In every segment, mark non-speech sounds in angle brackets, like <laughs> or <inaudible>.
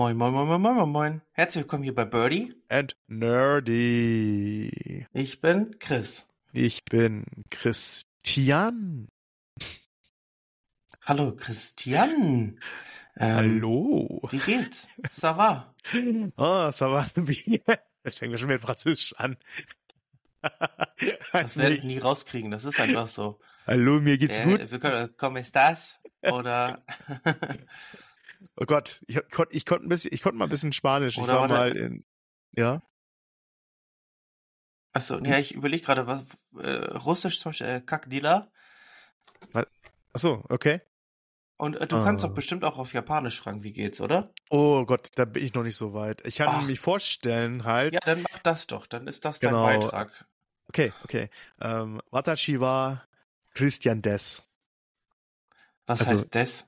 Moin, moin, moin, moin, moin, moin, moin. Herzlich willkommen hier bei Birdie. And Nerdy. Ich bin Chris. Ich bin Christian. Hallo, Christian. Ähm, Hallo. Wie geht's? Ça va? Oh, <laughs> ça va. Das fängt mir schon mit Französisch an. Das werde ich nie rauskriegen, das ist einfach so. Hallo, mir geht's Äh, gut. Wir können, ¿Cómo estás? Oder, <laughs> Oh Gott, ich konnte ich konnt ein bisschen, ich konnte mal ein bisschen Spanisch. Ich Oder war warte. mal in, ja. achso, ja, ich überlege gerade, was, äh, Russisch zum Beispiel, äh, Kakdila. Ach so, okay. Und äh, du kannst Ah. doch bestimmt auch auf Japanisch fragen, wie geht's, oder? Oh Gott, da bin ich noch nicht so weit. Ich kann mir vorstellen halt. Ja, dann mach das doch, dann ist das dein Genau. Beitrag. Okay, okay. Ähm, Watashi wa Christian Des. Was Also- heißt das?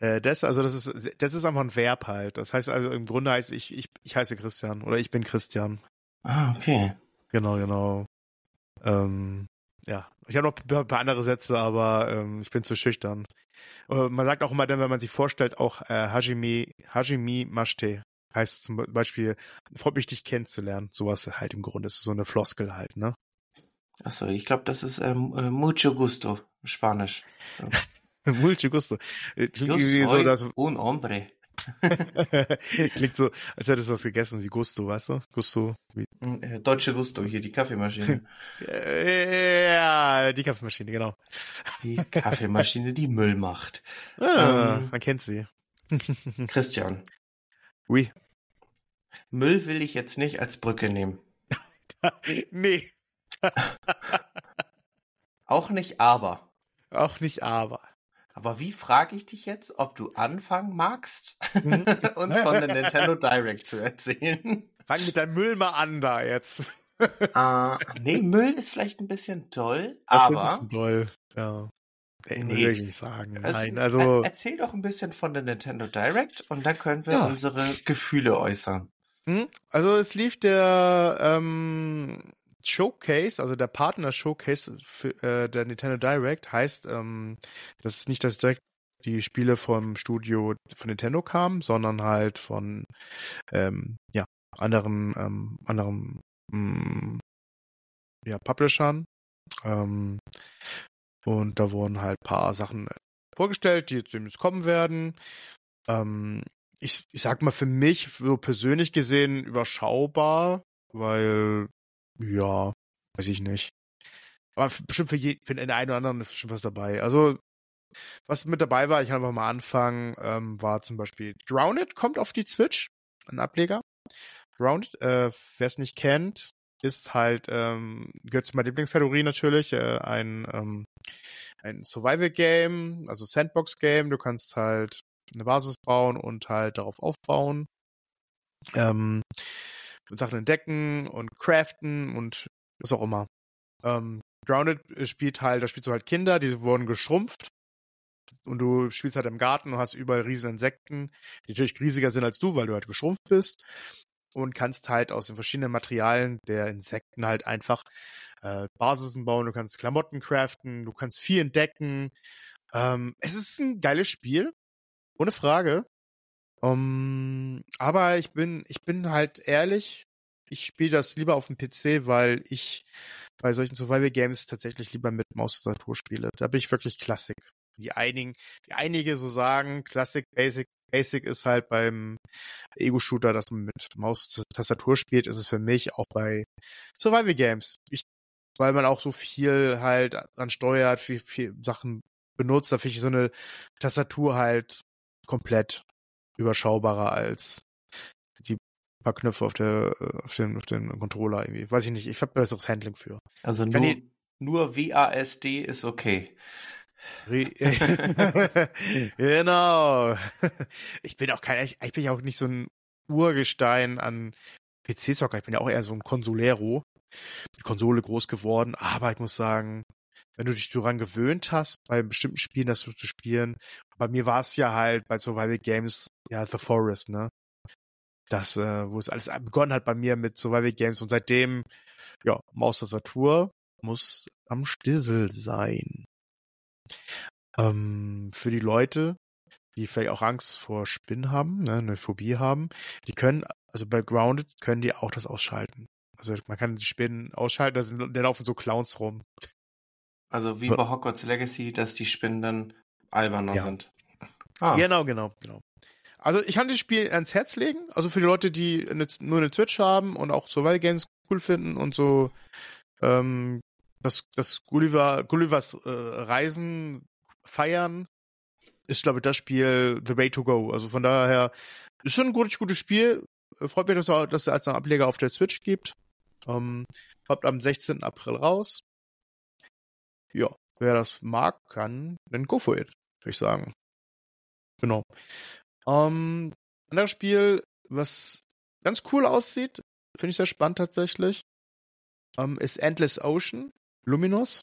Äh, das, also das ist, das ist einfach ein Verb halt. Das heißt also im Grunde heißt ich, ich, ich heiße Christian oder ich bin Christian. Ah, okay. Genau, genau. Ähm, ja, ich habe noch ein paar- andere Sätze, aber ähm, ich bin zu schüchtern. Äh, man sagt auch immer dann, wenn man sich vorstellt, auch äh, Hajime, Hajime Mashite heißt zum Beispiel, freut mich, dich kennenzulernen. Sowas halt im Grunde. Das ist so eine Floskel halt, ne? Achso, ich glaube, das ist ähm, äh, mucho gusto, Spanisch. <laughs> <laughs> Mucho gusto. Äh, Klingt irgendwie so, dass, un hombre. <laughs> klingt so, als hättest du was gegessen wie Gusto, weißt du? Gusto. Wie, Äh, Deutsche Gusto, hier die Kaffeemaschine. <laughs> ja, die Kaffeemaschine, genau. Die Kaffeemaschine, die Müll macht. Ah, Ähm. man kennt sie. Christian, Ui. Müll will ich jetzt nicht als Brücke nehmen. nee, Auch nicht aber. auch nicht aber. Aber wie frage ich dich jetzt, ob du anfangen magst, Hm? <laughs> uns von der Nintendo Direct zu erzählen? Fang mit deinem Müll mal an da jetzt. äh, nee, Müll ist vielleicht ein bisschen toll, Das wird ein aber bisschen toll. Ja. Ey, Nee. Will ich nicht sagen. Also, Nein, also, er- erzähl doch ein bisschen von der Nintendo Direct und dann können wir Ja. unsere Gefühle äußern. hm? also es lief der ähm, Showcase, also der Partner-Showcase äh, der Nintendo Direct heißt, ähm, das ist nicht, dass direkt die Spiele vom Studio von Nintendo kamen, sondern halt von ähm, ja, anderen, ähm, anderen mh, ja, Publishern. Ähm, und da wurden halt ein paar Sachen vorgestellt, die jetzt demnächst kommen werden. Ähm, ich, ich sag mal, für mich, so persönlich gesehen, überschaubar, weil, ja, weiß ich nicht. Aber bestimmt für, je, für den einen oder anderen ist bestimmt was dabei. Also, was mit dabei war, ich kann einfach mal anfangen, ähm, war zum Beispiel Grounded kommt auf die Switch, ein Ableger. Grounded, äh, wer es nicht kennt, ist halt, ähm, gehört zu meiner Lieblingskategorie natürlich, äh, ein, ähm, ein Survival-Game, also Sandbox-Game. Du kannst halt eine Basis bauen und halt darauf aufbauen. Ähm, Sachen entdecken und craften und was auch immer. Ähm, Grounded spielt halt, da spielst du halt Kinder, die wurden geschrumpft. Und du spielst halt im Garten und hast überall riesen Insekten, die natürlich riesiger sind als du, weil du halt geschrumpft bist. Und kannst halt aus den verschiedenen Materialien der Insekten halt einfach äh, Basisen bauen. Du kannst Klamotten craften, du kannst viel entdecken. Ähm, es ist ein geiles Spiel, ohne Frage. Um, aber ich bin, ich bin halt ehrlich, ich spiele das lieber auf dem PC, weil ich bei solchen Survival Games tatsächlich lieber mit Maustastatur spiele. Da bin ich wirklich Klassik. Die einigen, die einige so sagen, Klassik, Basic, Basic ist halt beim Ego-Shooter, dass man mit Maustastatur spielt, ist es für mich auch bei Survival Games. Weil man auch so viel halt dran steuert, viel, viel Sachen benutzt, da finde ich so eine Tastatur halt komplett überschaubarer als die paar Knöpfe auf der auf den auf den Controller irgendwie. Weiß ich nicht, ich habe besseres Handling für. Also nur, ich- nur WASD ist okay. <laughs> Genau. <laughs> Ich bin auch kein ich, ich bin ja auch nicht so ein Urgestein an PC-Zocker, ich bin ja auch eher so ein Consolero. Mit Konsole groß geworden, aber ich muss sagen, wenn du dich daran gewöhnt hast, bei bestimmten Spielen das zu spielen, bei mir war es ja halt bei Survival Games, ja, The Forest, ne? Das, äh, wo es alles begonnen hat bei mir mit Survival Games und seitdem, ja, Maustastatur muss am Stissel sein. Ähm, für die Leute, die vielleicht auch Angst vor Spinnen haben, ne, eine Phobie haben, die können, also bei Grounded können die auch das ausschalten. Also man kann die Spinnen ausschalten, da, sind, da laufen so Clowns rum. Also wie So. bei Hogwarts Legacy, dass die Spinnen dann alberner Ja. sind. Ah, Genau, genau, genau. Also ich kann das Spiel ans Herz legen. Also für die Leute, die eine, nur eine Switch haben und auch Survival Games cool finden und so ähm, das, das Gulliver, Gullivers äh, Reisen feiern, ist, glaube ich, das Spiel The Way to Go. Also von daher ist schon ein gutes, gutes Spiel. Freut mich, dass es dass es als Ableger auf der Switch gibt. Ähm, kommt am 16. April raus. Ja, wer das mag, kann, dann go for it, würde ich sagen. Genau. Ähm, anderes Spiel, was ganz cool aussieht, finde ich sehr spannend tatsächlich, ähm, ist Endless Ocean, Luminous.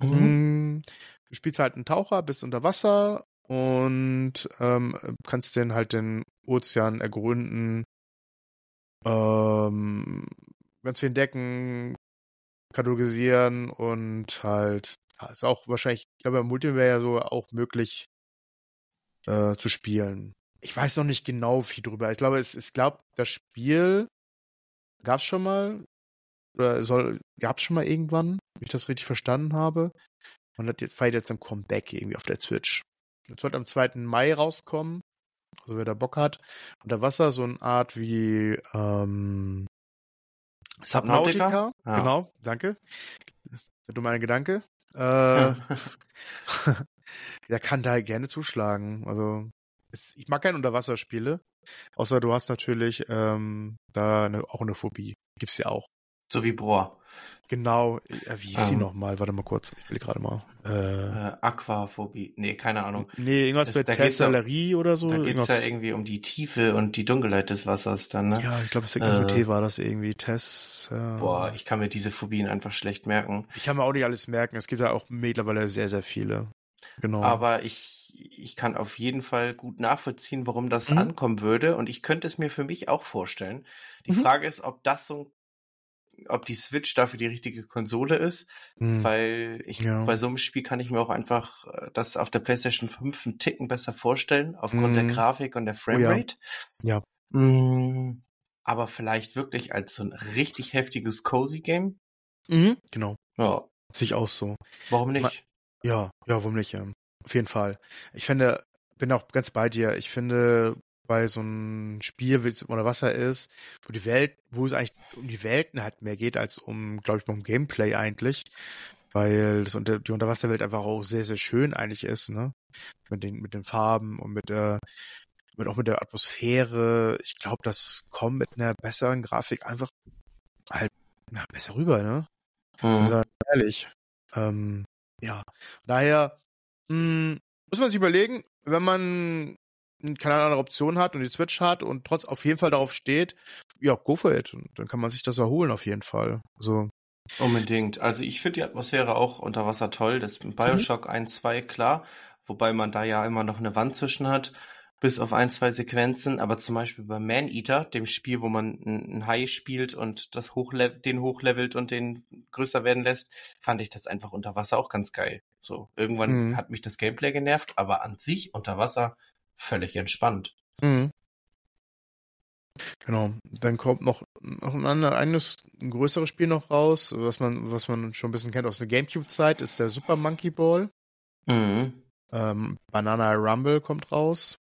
Mhm. Mm, Du spielst halt einen Taucher, bist unter Wasser und ähm, kannst den halt den Ozean ergründen, ähm, ganz viel entdecken, katalogisieren und halt, ist auch wahrscheinlich, ich glaube, im Multiplayer ja so auch möglich äh, zu spielen. Ich weiß noch nicht genau viel drüber. Ich glaube, es, ich glaube, das Spiel gab es schon mal oder soll gab es schon mal irgendwann, wenn ich das richtig verstanden habe. Und hat jetzt feiert jetzt ein Comeback irgendwie auf der Switch. Das wird am 2. Mai rauskommen. Also wer da Bock hat. Unter Wasser so eine Art wie ähm, Subnautica? Subnautica. Ja. Genau, danke. Das ist dumme Gedanke. Äh, <laughs> der kann da gerne zuschlagen. Also ich mag keine Unterwasserspiele. Außer du hast natürlich ähm, da eine, auch eine Phobie. Gibt's ja auch. so wie Brohr. Genau. Äh, wie hieß die Ähm. nochmal? Warte mal kurz. Ich will gerade mal. Äh, Äh, Aquaphobie. Nee, keine Ahnung. nee, irgendwas Das- mit Tessellerie oder so. Da geht's irgendwas, ja irgendwie um die Tiefe und die Dunkelheit des Wassers dann, ne? ja, ich glaube, es irgendwas mit Äh. T war das irgendwie. Tess. Äh, Boah, ich kann mir diese Phobien einfach schlecht merken. ich kann mir auch nicht alles merken. Es gibt ja auch mittlerweile sehr, sehr viele. Genau. Aber ich, ich kann auf jeden Fall gut nachvollziehen, warum das Mhm. ankommen würde. Und ich könnte es mir für mich auch vorstellen. Die Mhm. Frage ist, ob das so, ob die Switch dafür die richtige Konsole ist, Hm. weil ich Ja. bei so einem Spiel kann ich mir auch einfach äh, das auf der PlayStation 5 einen Ticken besser vorstellen, aufgrund der Mhm. Grafik und der Oh ja. Framerate. Ja. Mm, Aber vielleicht wirklich als so ein richtig heftiges Cozy Game. Mhm. Genau. Ja, Sich auch so. warum Ma- nicht? Ja, ja, warum nicht? Ja. Auf jeden Fall. Ich finde, bin auch ganz bei dir. Ich finde, bei so einem Spiel, wie es unter Wasser ist, wo die Welt, wo es eigentlich um die Welten halt mehr geht, als um, glaube ich, um Gameplay eigentlich. Weil das unter, die Unterwasserwelt einfach auch sehr, sehr schön eigentlich ist, ne? Mit den, mit den Farben und mit der, mit auch mit der Atmosphäre. Ich glaube, das kommt mit einer besseren Grafik einfach halt ja, besser rüber, ne? Hm. Sehr ehrlich. Ähm, ja, daher mh, muss man sich überlegen, wenn man keine andere Option hat und die Switch hat und trotz auf jeden Fall darauf steht, ja, go for it. Und dann kann man sich das erholen auf jeden Fall. Also, Unbedingt. Also ich finde die Atmosphäre auch unter Wasser toll. Das Bioshock 1, 2, klar. Wobei man da ja immer noch eine Wand zwischen hat, bis auf ein, zwei Sequenzen. Aber zum Beispiel bei Man-Eater, dem Spiel, wo man einen Hai spielt und das hochlev den hochlevelt und den größer werden lässt, fand ich das einfach unter Wasser auch ganz geil. So, irgendwann Mhm. hat mich das Gameplay genervt, aber an sich unter Wasser völlig entspannt. mhm. genau. Dann kommt noch, noch ein anderes, ein größeres Spiel noch raus, was man, was man schon ein bisschen kennt aus der Gamecube-Zeit, ist der Super Monkey Ball. Mhm. Ähm, Banana Rumble kommt raus.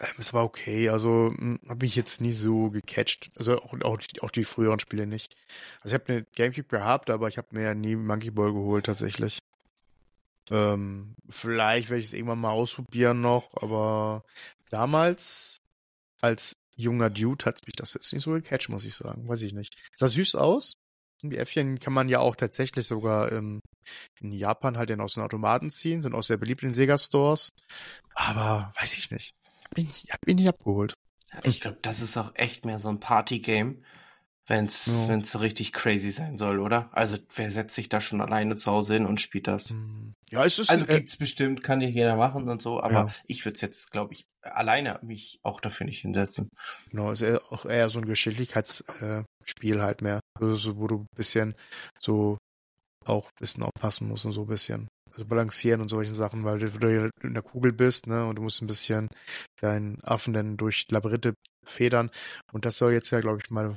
Ähm, ist aber okay, also habe ich jetzt nie so gecatcht. Also auch, auch, die, auch die früheren Spiele nicht. Also ich habe eine Gamecube gehabt, aber ich habe mir ja nie Monkey Ball geholt tatsächlich. Ähm, vielleicht werde ich es irgendwann mal ausprobieren noch, aber damals als junger Dude hat mich das jetzt nicht so gecatcht, muss ich sagen. Weiß ich nicht. Sah süß aus. Die Äffchen kann man ja auch tatsächlich sogar ähm, in Japan halt dann aus den Automaten ziehen, sind auch sehr beliebt in Sega-Stores. Aber weiß ich nicht. Hab ich, nicht- hab ich nicht abgeholt. Ich glaube, das ist auch echt mehr so ein Party-Game, wenn's, Ja. wenn's so richtig crazy sein soll, oder? Also, wer setzt sich da schon alleine zu Hause hin und spielt das? Hm. Ja, es ist Also äh, gibt's bestimmt, kann ja jeder machen und so, aber Ja. ich würde jetzt, glaube ich, alleine mich auch dafür nicht hinsetzen. genau, ist eher, auch eher so ein Geschicklichkeitsspiel Spiel halt mehr. Also so, wo du ein bisschen so auch ein bisschen aufpassen musst und so ein bisschen. also balancieren und solchen Sachen, weil du, du in der Kugel bist, ne, und du musst ein bisschen deinen Affen dann durch Labyrinthe federn. Und das soll jetzt ja, glaube ich, mal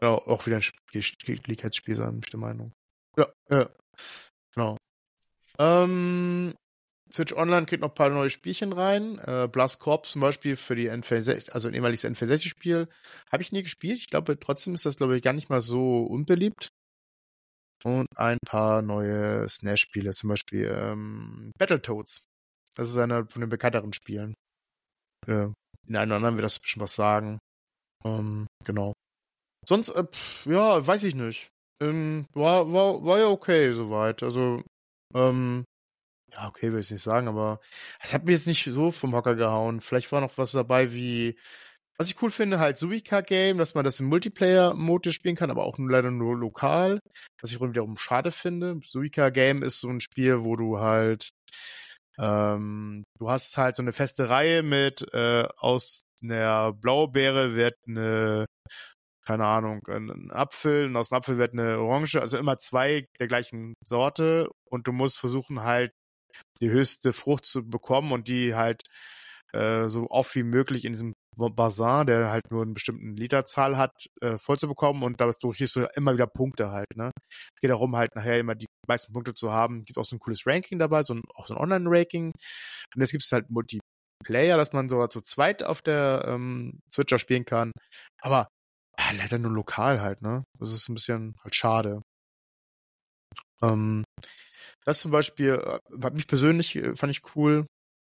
ja, auch wieder ein Geschicklichkeitsspiel sein, bin ich der Meinung. Ja, ja. Genau. Ähm, Switch Online kriegt noch ein paar neue Spielchen rein. Äh, Blast Corp zum Beispiel für die N64, also ein ehemaliges N64-Spiel, habe ich nie gespielt. Ich glaube, trotzdem ist das, glaube ich, gar nicht mal so unbeliebt. Und ein paar neue SNES-Spiele, zum Beispiel ähm, Battletoads. Das ist einer von den bekannteren Spielen. Äh, den einen oder anderen wird das bestimmt was sagen. Ähm, genau. Sonst, äh, pff, ja, weiß ich nicht. Ähm, war, war, war ja okay soweit. Also, ähm, ja, okay, will ich nicht sagen, aber es hat mir jetzt nicht so vom Hocker gehauen. Vielleicht war noch was dabei wie, was ich cool finde, halt Suika-Game, dass man das im Multiplayer-Mode spielen kann, aber auch nur leider nur lokal. Was ich wiederum schade finde. Suika-Game ist so ein Spiel, wo du halt, ähm, du hast halt so eine feste Reihe mit, äh, aus einer Blaubeere wird eine keine Ahnung, ein Apfel und aus dem Apfel wird eine Orange, also immer zwei der gleichen Sorte und du musst versuchen halt die höchste Frucht zu bekommen und die halt äh, so oft wie möglich in diesem Bazar, der halt nur eine bestimmten Literzahl hat, äh, voll zu bekommen und dadurch kriegst du immer wieder Punkte halt, ne? Es geht darum, halt nachher immer die meisten Punkte zu haben. Gibt auch so ein cooles Ranking dabei, so ein, auch so ein Online-Ranking. Und jetzt gibt es halt Multiplayer, dass man sogar zu zweit auf der ähm, Switcher spielen kann. Aber ja, leider nur lokal halt, ne? Das ist ein bisschen halt schade. Ähm, das zum Beispiel äh, hat mich persönlich, äh, fand ich cool.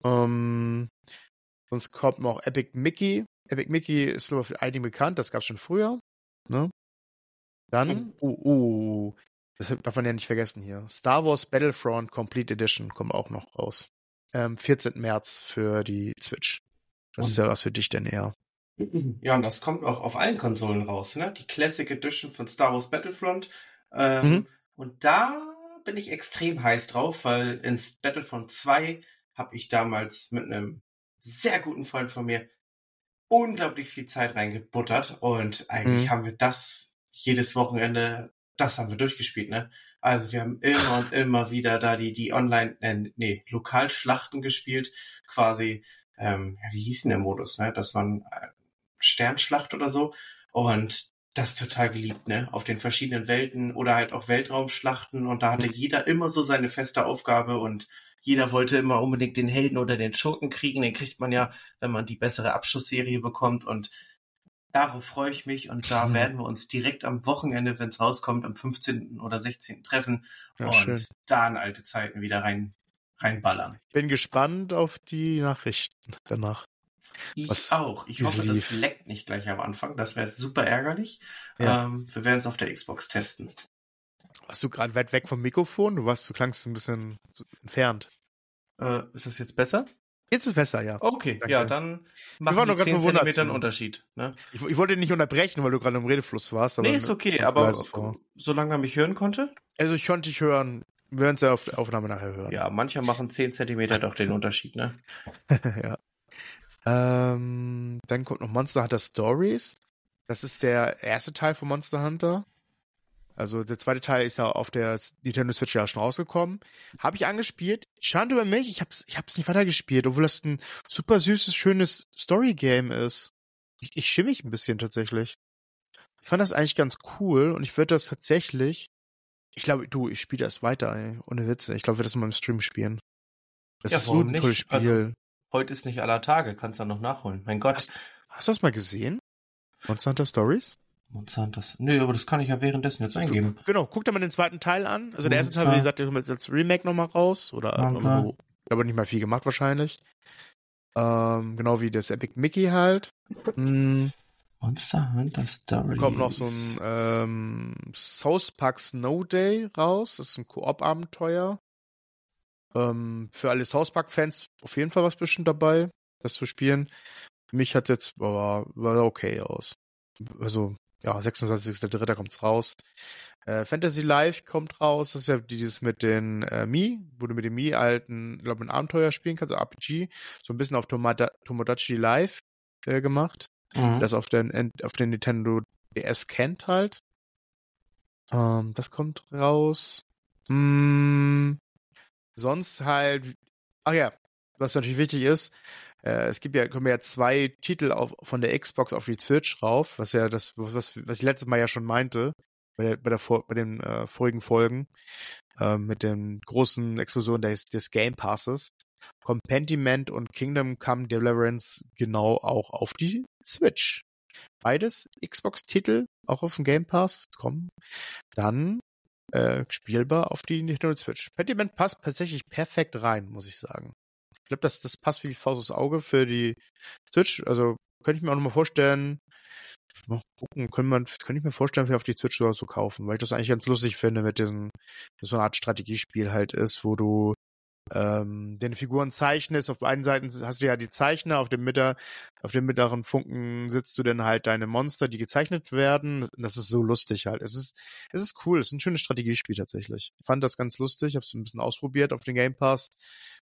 Ähm, sonst kommt noch Epic Mickey. Epic Mickey ist, glaube ich, für einige bekannt. Das gab es schon früher. Ne? Dann, uh, uh, das darf man ja nicht vergessen hier. Star Wars Battlefront Complete Edition kommt auch noch raus. Ähm, 14. März für die Switch. Das und? ist ja was für dich denn eher. Ja, und das kommt auch auf allen Konsolen raus, ne? Die Classic Edition von Star Wars Battlefront. Ähm, mhm. Und da bin ich extrem heiß drauf, weil ins Battlefront 2 habe ich damals mit einem sehr guten Freund von mir unglaublich viel Zeit reingebuttert und eigentlich mhm. haben wir das jedes Wochenende, das haben wir durchgespielt, ne? Also wir haben immer und <laughs> immer wieder da die, die Online, äh, nee, Lokalschlachten gespielt, quasi, ähm, wie hieß denn der Modus, ne? Das waren äh, Sternschlacht oder so. Und das total geliebt, ne? Auf den verschiedenen Welten oder halt auch Weltraumschlachten und da hatte jeder immer so seine feste Aufgabe und jeder wollte immer unbedingt den Helden oder den Schurken kriegen. Den kriegt man ja, wenn man die bessere Abschlussserie bekommt und darauf freue ich mich und da mhm. werden wir uns direkt am Wochenende, wenn es rauskommt, am 15. oder 16. treffen ja, und schön. da in alte Zeiten wieder rein reinballern. Bin gespannt auf die Nachrichten danach. Ich Was auch. Ich hoffe, lief. das leckt nicht gleich am Anfang. Das wäre super ärgerlich. Ja. Ähm, wir werden es auf der Xbox testen. Warst du gerade weit weg vom Mikrofon? Du warst, du klangst ein bisschen entfernt. Äh, ist das jetzt besser? Jetzt ist es besser, ja. Okay, Danke. ja, dann machen wir, wir 10 Zentimeter einen Unterschied. Ne? Ich, ich, wollte nicht unterbrechen, weil du gerade im Redefluss warst. Aber nee, ist okay, aber solange man mich hören konnte? Also ich konnte dich hören. Wir werden es ja auf der Aufnahme nachher hören. Ja, mancher machen 10 Zentimeter doch den Unterschied, ne? <laughs> ja. Ähm, dann kommt noch Monster Hunter Stories. Das ist der erste Teil von Monster Hunter. Also der zweite Teil ist ja auf der Nintendo Switch ja schon rausgekommen. Habe ich angespielt. Schade über mich, ich hab's, ich hab's nicht weitergespielt, obwohl das ein super süßes, schönes Story-Game ist. Ich, ich schimme mich ein bisschen tatsächlich. Ich fand das eigentlich ganz cool und ich würde das tatsächlich. Ich glaube, du, ich spiele das weiter, ey. Ohne Witze. Ich glaube, wir das mal im Stream spielen. Das ja, ist so ein tolles Spiel. Also, Heute ist nicht aller Tage, kannst du noch nachholen. Mein Gott. Hast, hast du das mal gesehen? Monster Hunter Stories? Monster Hunter. Nö, aber das kann ich ja währenddessen jetzt eingeben. Genau, guck dir mal den zweiten Teil an. Also der erste Teil, wie gesagt, der kommt jetzt als Remake nochmal raus. Oder okay. aber nicht mal viel gemacht wahrscheinlich. Ähm, genau wie das Epic Mickey halt. Hm. Monster Hunter Stories. Da kommt noch so ein ähm, South Park Snow Day raus. Das ist ein Koop-Abenteuer. Ähm, für alle South Park-Fans auf jeden Fall was bestimmt dabei, das zu spielen. Für mich hat jetzt, war, war okay aus. Also, ja, 26.03. kommt's raus. Äh, Fantasy Life kommt raus. Das ist ja dieses mit den äh, Mi, wo du mit dem Mi alten, glaube ein Abenteuer spielen kannst, also RPG. So ein bisschen auf Tomada Tomodachi Live äh, gemacht. Mhm. Das auf den, auf den Nintendo DS kennt halt. Ähm, das kommt raus. Mm, sonst halt, ach ja, was natürlich wichtig ist, äh, es gibt ja, kommen ja zwei Titel auf, von der Xbox auf die Switch rauf, was ja das, was, was ich letztes Mal ja schon meinte, bei, der, bei, der, bei den äh, vorigen Folgen, äh, mit den großen Explosionen des, des Game Passes, kommt Pentiment und Kingdom Come Deliverance genau auch auf die Switch. Beides Xbox-Titel, auch auf dem Game Pass kommen. Dann äh, spielbar auf die Nintendo Switch. Pentiment passt tatsächlich perfekt rein, muss ich sagen. Ich glaube, das, das passt wie die Faust aufs Auge für die Switch. Also könnte ich mir auch nochmal vorstellen, mal gucken, können man, könnte ich mir vorstellen, für auf die Switch sogar zu kaufen, weil ich das eigentlich ganz lustig finde mit diesem, so eine Art Strategiespiel halt ist, wo du ähm, den Figuren zeichnest. Auf beiden Seiten hast du ja die Zeichner, auf dem Mitter, auf dem mittleren Funken sitzt du dann halt deine Monster, die gezeichnet werden. Das ist so lustig halt. Es ist, es ist cool. Es ist ein schönes Strategiespiel tatsächlich. Ich fand das ganz lustig. Habe es ein bisschen ausprobiert auf den Game Pass.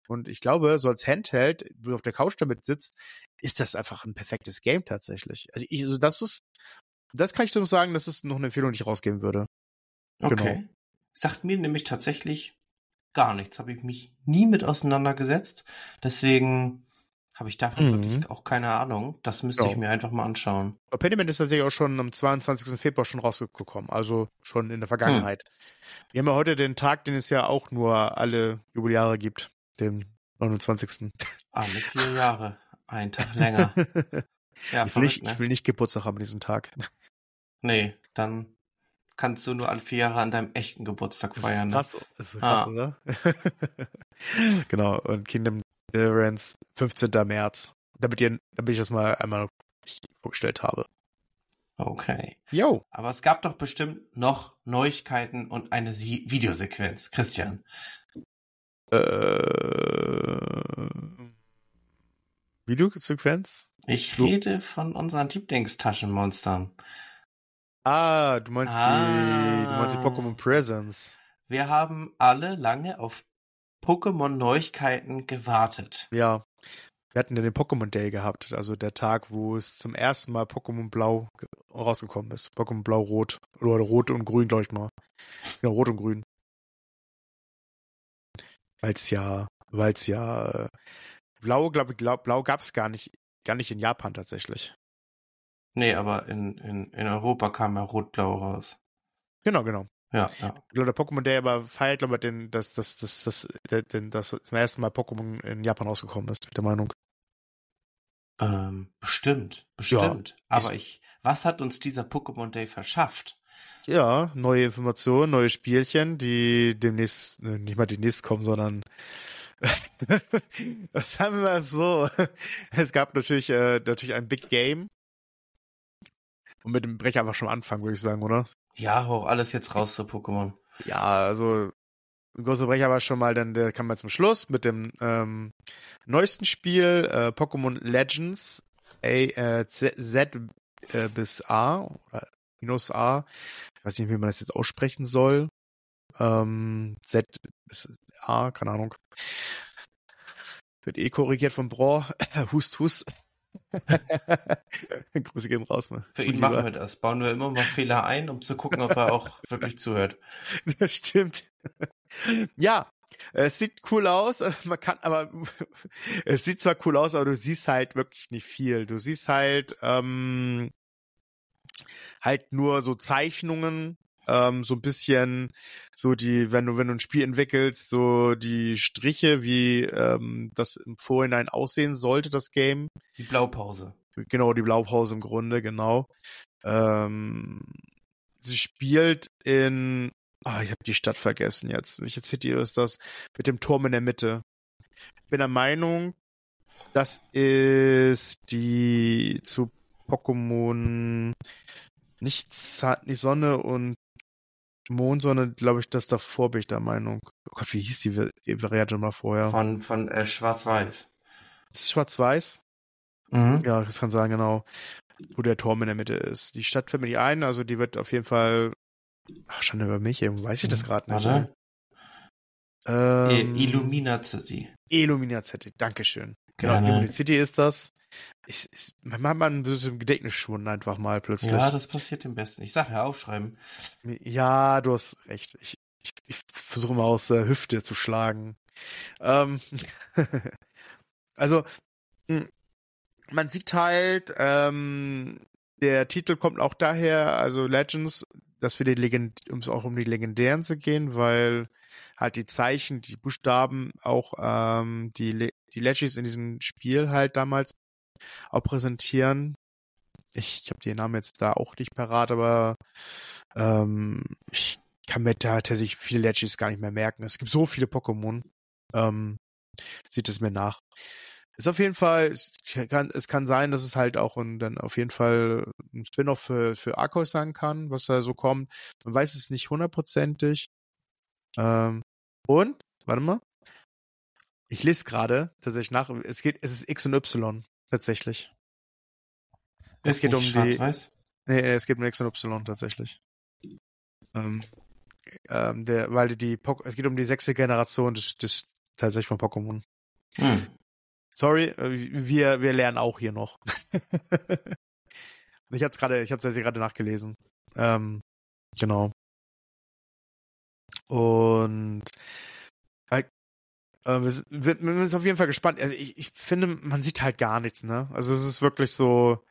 Und ich glaube, so als Handheld, wo du auf der Couch damit sitzt, ist das einfach ein perfektes Game tatsächlich. Also, ich, also das ist, das kann ich nur sagen, das ist noch eine Empfehlung, die ich rausgeben würde. Okay. Genau. Sagt mir nämlich tatsächlich gar nichts. Habe ich mich nie mit auseinandergesetzt. Deswegen habe ich davon mhm. wirklich auch keine Ahnung. Das müsste ja. ich mir einfach mal anschauen. Pentiment ist tatsächlich auch schon am 22. Februar schon rausgekommen, also schon in der Vergangenheit. Hm. Wir haben ja heute den Tag, den es ja auch nur alle Jubeljahre gibt, den 29. Alle vier Jahre, ein Tag länger. <laughs> ja, ich, will nicht, ne? ich will nicht Geburtstag haben diesen Tag. Nee, dann kannst du nur alle vier Jahre an deinem echten Geburtstag feiern. Das ist ne? krass, das ist krass ah. oder? <laughs> genau, und Kingdom Deliverance 15. März. Damit, ihr, damit ich das mal einmal vorgestellt habe. Okay. Jo. Aber es gab doch bestimmt noch Neuigkeiten und eine Sie Videosequenz. Christian. Äh, Videosequenz? Ich rede von unseren Lieblingstaschenmonstern. Ah, du meinst ah. die, du meinst die Pokémon Presents. Wir haben alle lange auf Pokémon-Neuigkeiten gewartet. Ja. Wir hatten ja den Pokémon Day gehabt, also der Tag, wo es zum ersten Mal Pokémon Blau rausgekommen ist. Pokémon Blau-Rot. Oder Rot und Grün, glaube ich mal. Ja, Rot und Grün. Weil's ja, weil's ja, äh, Blau, glaube ich, Blau gab's gar nicht, gar nicht in Japan tatsächlich. Nee, aber in, in, in Europa kam ja Rot-Blau raus. Genau, genau. Ja, ja. Ich glaube, der Pokémon Day aber feiert, glaube ich, den, dass das, das, das, den, das zum ersten Mal Pokémon in Japan rausgekommen ist, mit der Meinung. Ähm, bestimmt, bestimmt. Ja, aber ich, was hat uns dieser Pokémon Day verschafft? Ja, neue Informationen, neue Spielchen, die demnächst, äh, nicht mal demnächst kommen, sondern <laughs> sagen wir mal so. Es gab natürlich, äh, natürlich ein Big Game, und mit dem Brecher einfach schon anfangen, würde ich sagen, oder? Ja, hau alles jetzt raus zu Pokémon. Ja, also großer Brecher war schon mal, dann der kam mal zum Schluss mit dem ähm, neuesten Spiel, äh, Pokémon Legends A, äh, Z, Z äh, bis A oder minus A. Ich weiß nicht, wie man das jetzt aussprechen soll. Ähm, Z bis A, keine Ahnung. Wird eh korrigiert von Bro. <laughs> hust, hust. <laughs> Grüße gehen raus. Mal. Für ihn machen wir das. Bauen wir immer mal Fehler ein, um zu gucken, ob er auch <laughs> wirklich zuhört. Das stimmt. Ja, es sieht cool aus. Man kann, aber <laughs> es sieht zwar cool aus, aber du siehst halt wirklich nicht viel. Du siehst halt ähm, halt nur so Zeichnungen ähm, so ein bisschen so die, wenn du, wenn du ein Spiel entwickelst, so die Striche, wie ähm, das im Vorhinein aussehen sollte, das Game. Die Blaupause. Genau, die Blaupause im Grunde, genau. Ähm, sie spielt in, ah, ich habe die Stadt vergessen jetzt. Welche City ist das? Mit dem Turm in der Mitte. Ich bin der Meinung, das ist die zu Pokémon nicht, nicht Sonne und Mond, sondern glaube ich, das davor bin ich der Meinung. Oh Gott, wie hieß die Variante mal vorher? Von, von äh, Schwarz-Weiß. Ist Schwarz-Weiß? Mhm. Ja, das kann sein, genau. Wo der Turm in der Mitte ist. Die Stadt fällt mir nicht ein, also die wird auf jeden Fall. Ach, schon über mich, eben weiß ich das gerade nicht. Warte. Ähm, Illumina City. Illumina City, Dankeschön. Genau, Illumina City ist das. Ich, ich, man hat ein bisschen Gedächtnis schon einfach mal plötzlich. Ja, das passiert im besten. Ich sage ja aufschreiben. Ja, du hast recht. Ich, ich, ich versuche mal aus der Hüfte zu schlagen. Ähm, <laughs> also, hm, man sieht halt, ähm, der Titel kommt auch daher, also Legends, dass wir die Legend, um es auch um die Legendären zu gehen, weil halt die Zeichen, die Buchstaben auch ähm, die Le die Legis in diesem Spiel halt damals auch präsentieren. Ich, ich habe den Namen jetzt da auch nicht parat, aber ähm, ich kann mir da tatsächlich viele Legis gar nicht mehr merken. Es gibt so viele Pokémon. Ähm, sieht es mir nach. Ist auf jeden Fall, es kann, es kann sein, dass es halt auch ein, dann auf jeden Fall ein Spin-off für, für Arceus sein kann, was da so kommt. Man weiß es nicht hundertprozentig. Ähm, und, warte mal. Ich lese gerade tatsächlich nach. Es geht, es ist X und Y, tatsächlich. Es geht um die. Nee, es geht um X und Y tatsächlich. Ähm, ähm, der, weil die, die es geht um die sechste Generation des, des tatsächlich von Pokémon. Hm. Sorry, äh, wir, wir lernen auch hier noch. <laughs> ich hab's gerade, ich hab's ja gerade nachgelesen. Ähm, genau. Und äh, wir, sind, wir, wir sind auf jeden Fall gespannt. Also ich, ich finde, man sieht halt gar nichts, ne? Also es ist wirklich so.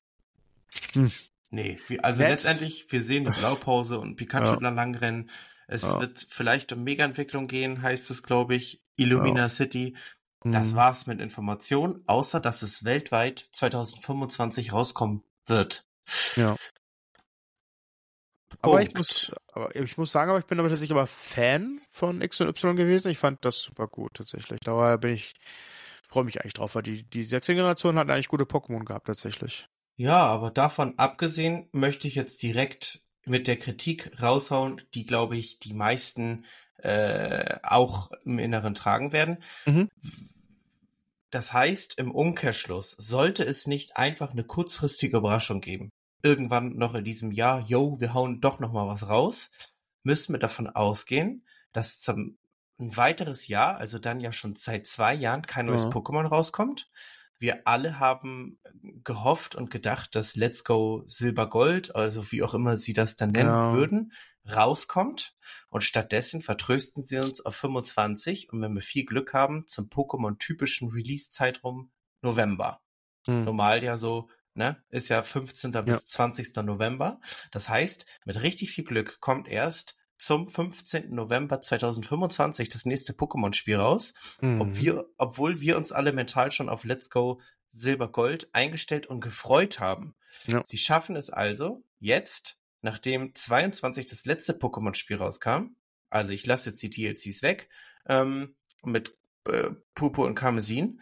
Hm. Nee, also Nett. letztendlich, wir sehen die Blaupause und Pikachu ja. langrennen. Es ja. wird vielleicht um Mega-Entwicklung gehen, heißt es, glaube ich. Illumina ja. City. Das mhm. war's mit Informationen, außer dass es weltweit 2025 rauskommen wird. Ja. Aber ich muss, aber ich muss sagen, aber ich bin aber tatsächlich aber Fan von X und Y gewesen. Ich fand das super gut tatsächlich. Daher bin ich, freue mich eigentlich drauf, weil die, die sechste Generation hat eigentlich gute Pokémon gehabt tatsächlich. Ja, aber davon abgesehen möchte ich jetzt direkt mit der Kritik raushauen, die glaube ich die meisten äh, auch im Inneren tragen werden. Mhm. Das heißt, im Umkehrschluss sollte es nicht einfach eine kurzfristige Überraschung geben. Irgendwann noch in diesem Jahr, yo, wir hauen doch noch mal was raus, müssen wir davon ausgehen, dass zum ein weiteres Jahr, also dann ja schon seit zwei Jahren kein neues ja. Pokémon rauskommt. Wir alle haben gehofft und gedacht, dass Let's Go Silber Gold, also wie auch immer sie das dann nennen ja. würden, rauskommt und stattdessen vertrösten sie uns auf 25 und wenn wir viel Glück haben, zum Pokémon-typischen Release-Zeitraum November. Hm. Normal ja so, ne, ist ja 15. Ja. bis 20. November. Das heißt, mit richtig viel Glück kommt erst zum 15. November 2025 das nächste Pokémon-Spiel raus, mhm. ob wir, obwohl wir uns alle mental schon auf Let's Go Silber Gold eingestellt und gefreut haben. Ja. Sie schaffen es also, jetzt nachdem 22 das letzte Pokémon-Spiel rauskam, also ich lasse jetzt die DLCs weg, ähm, mit äh, Purpur und Karmesin,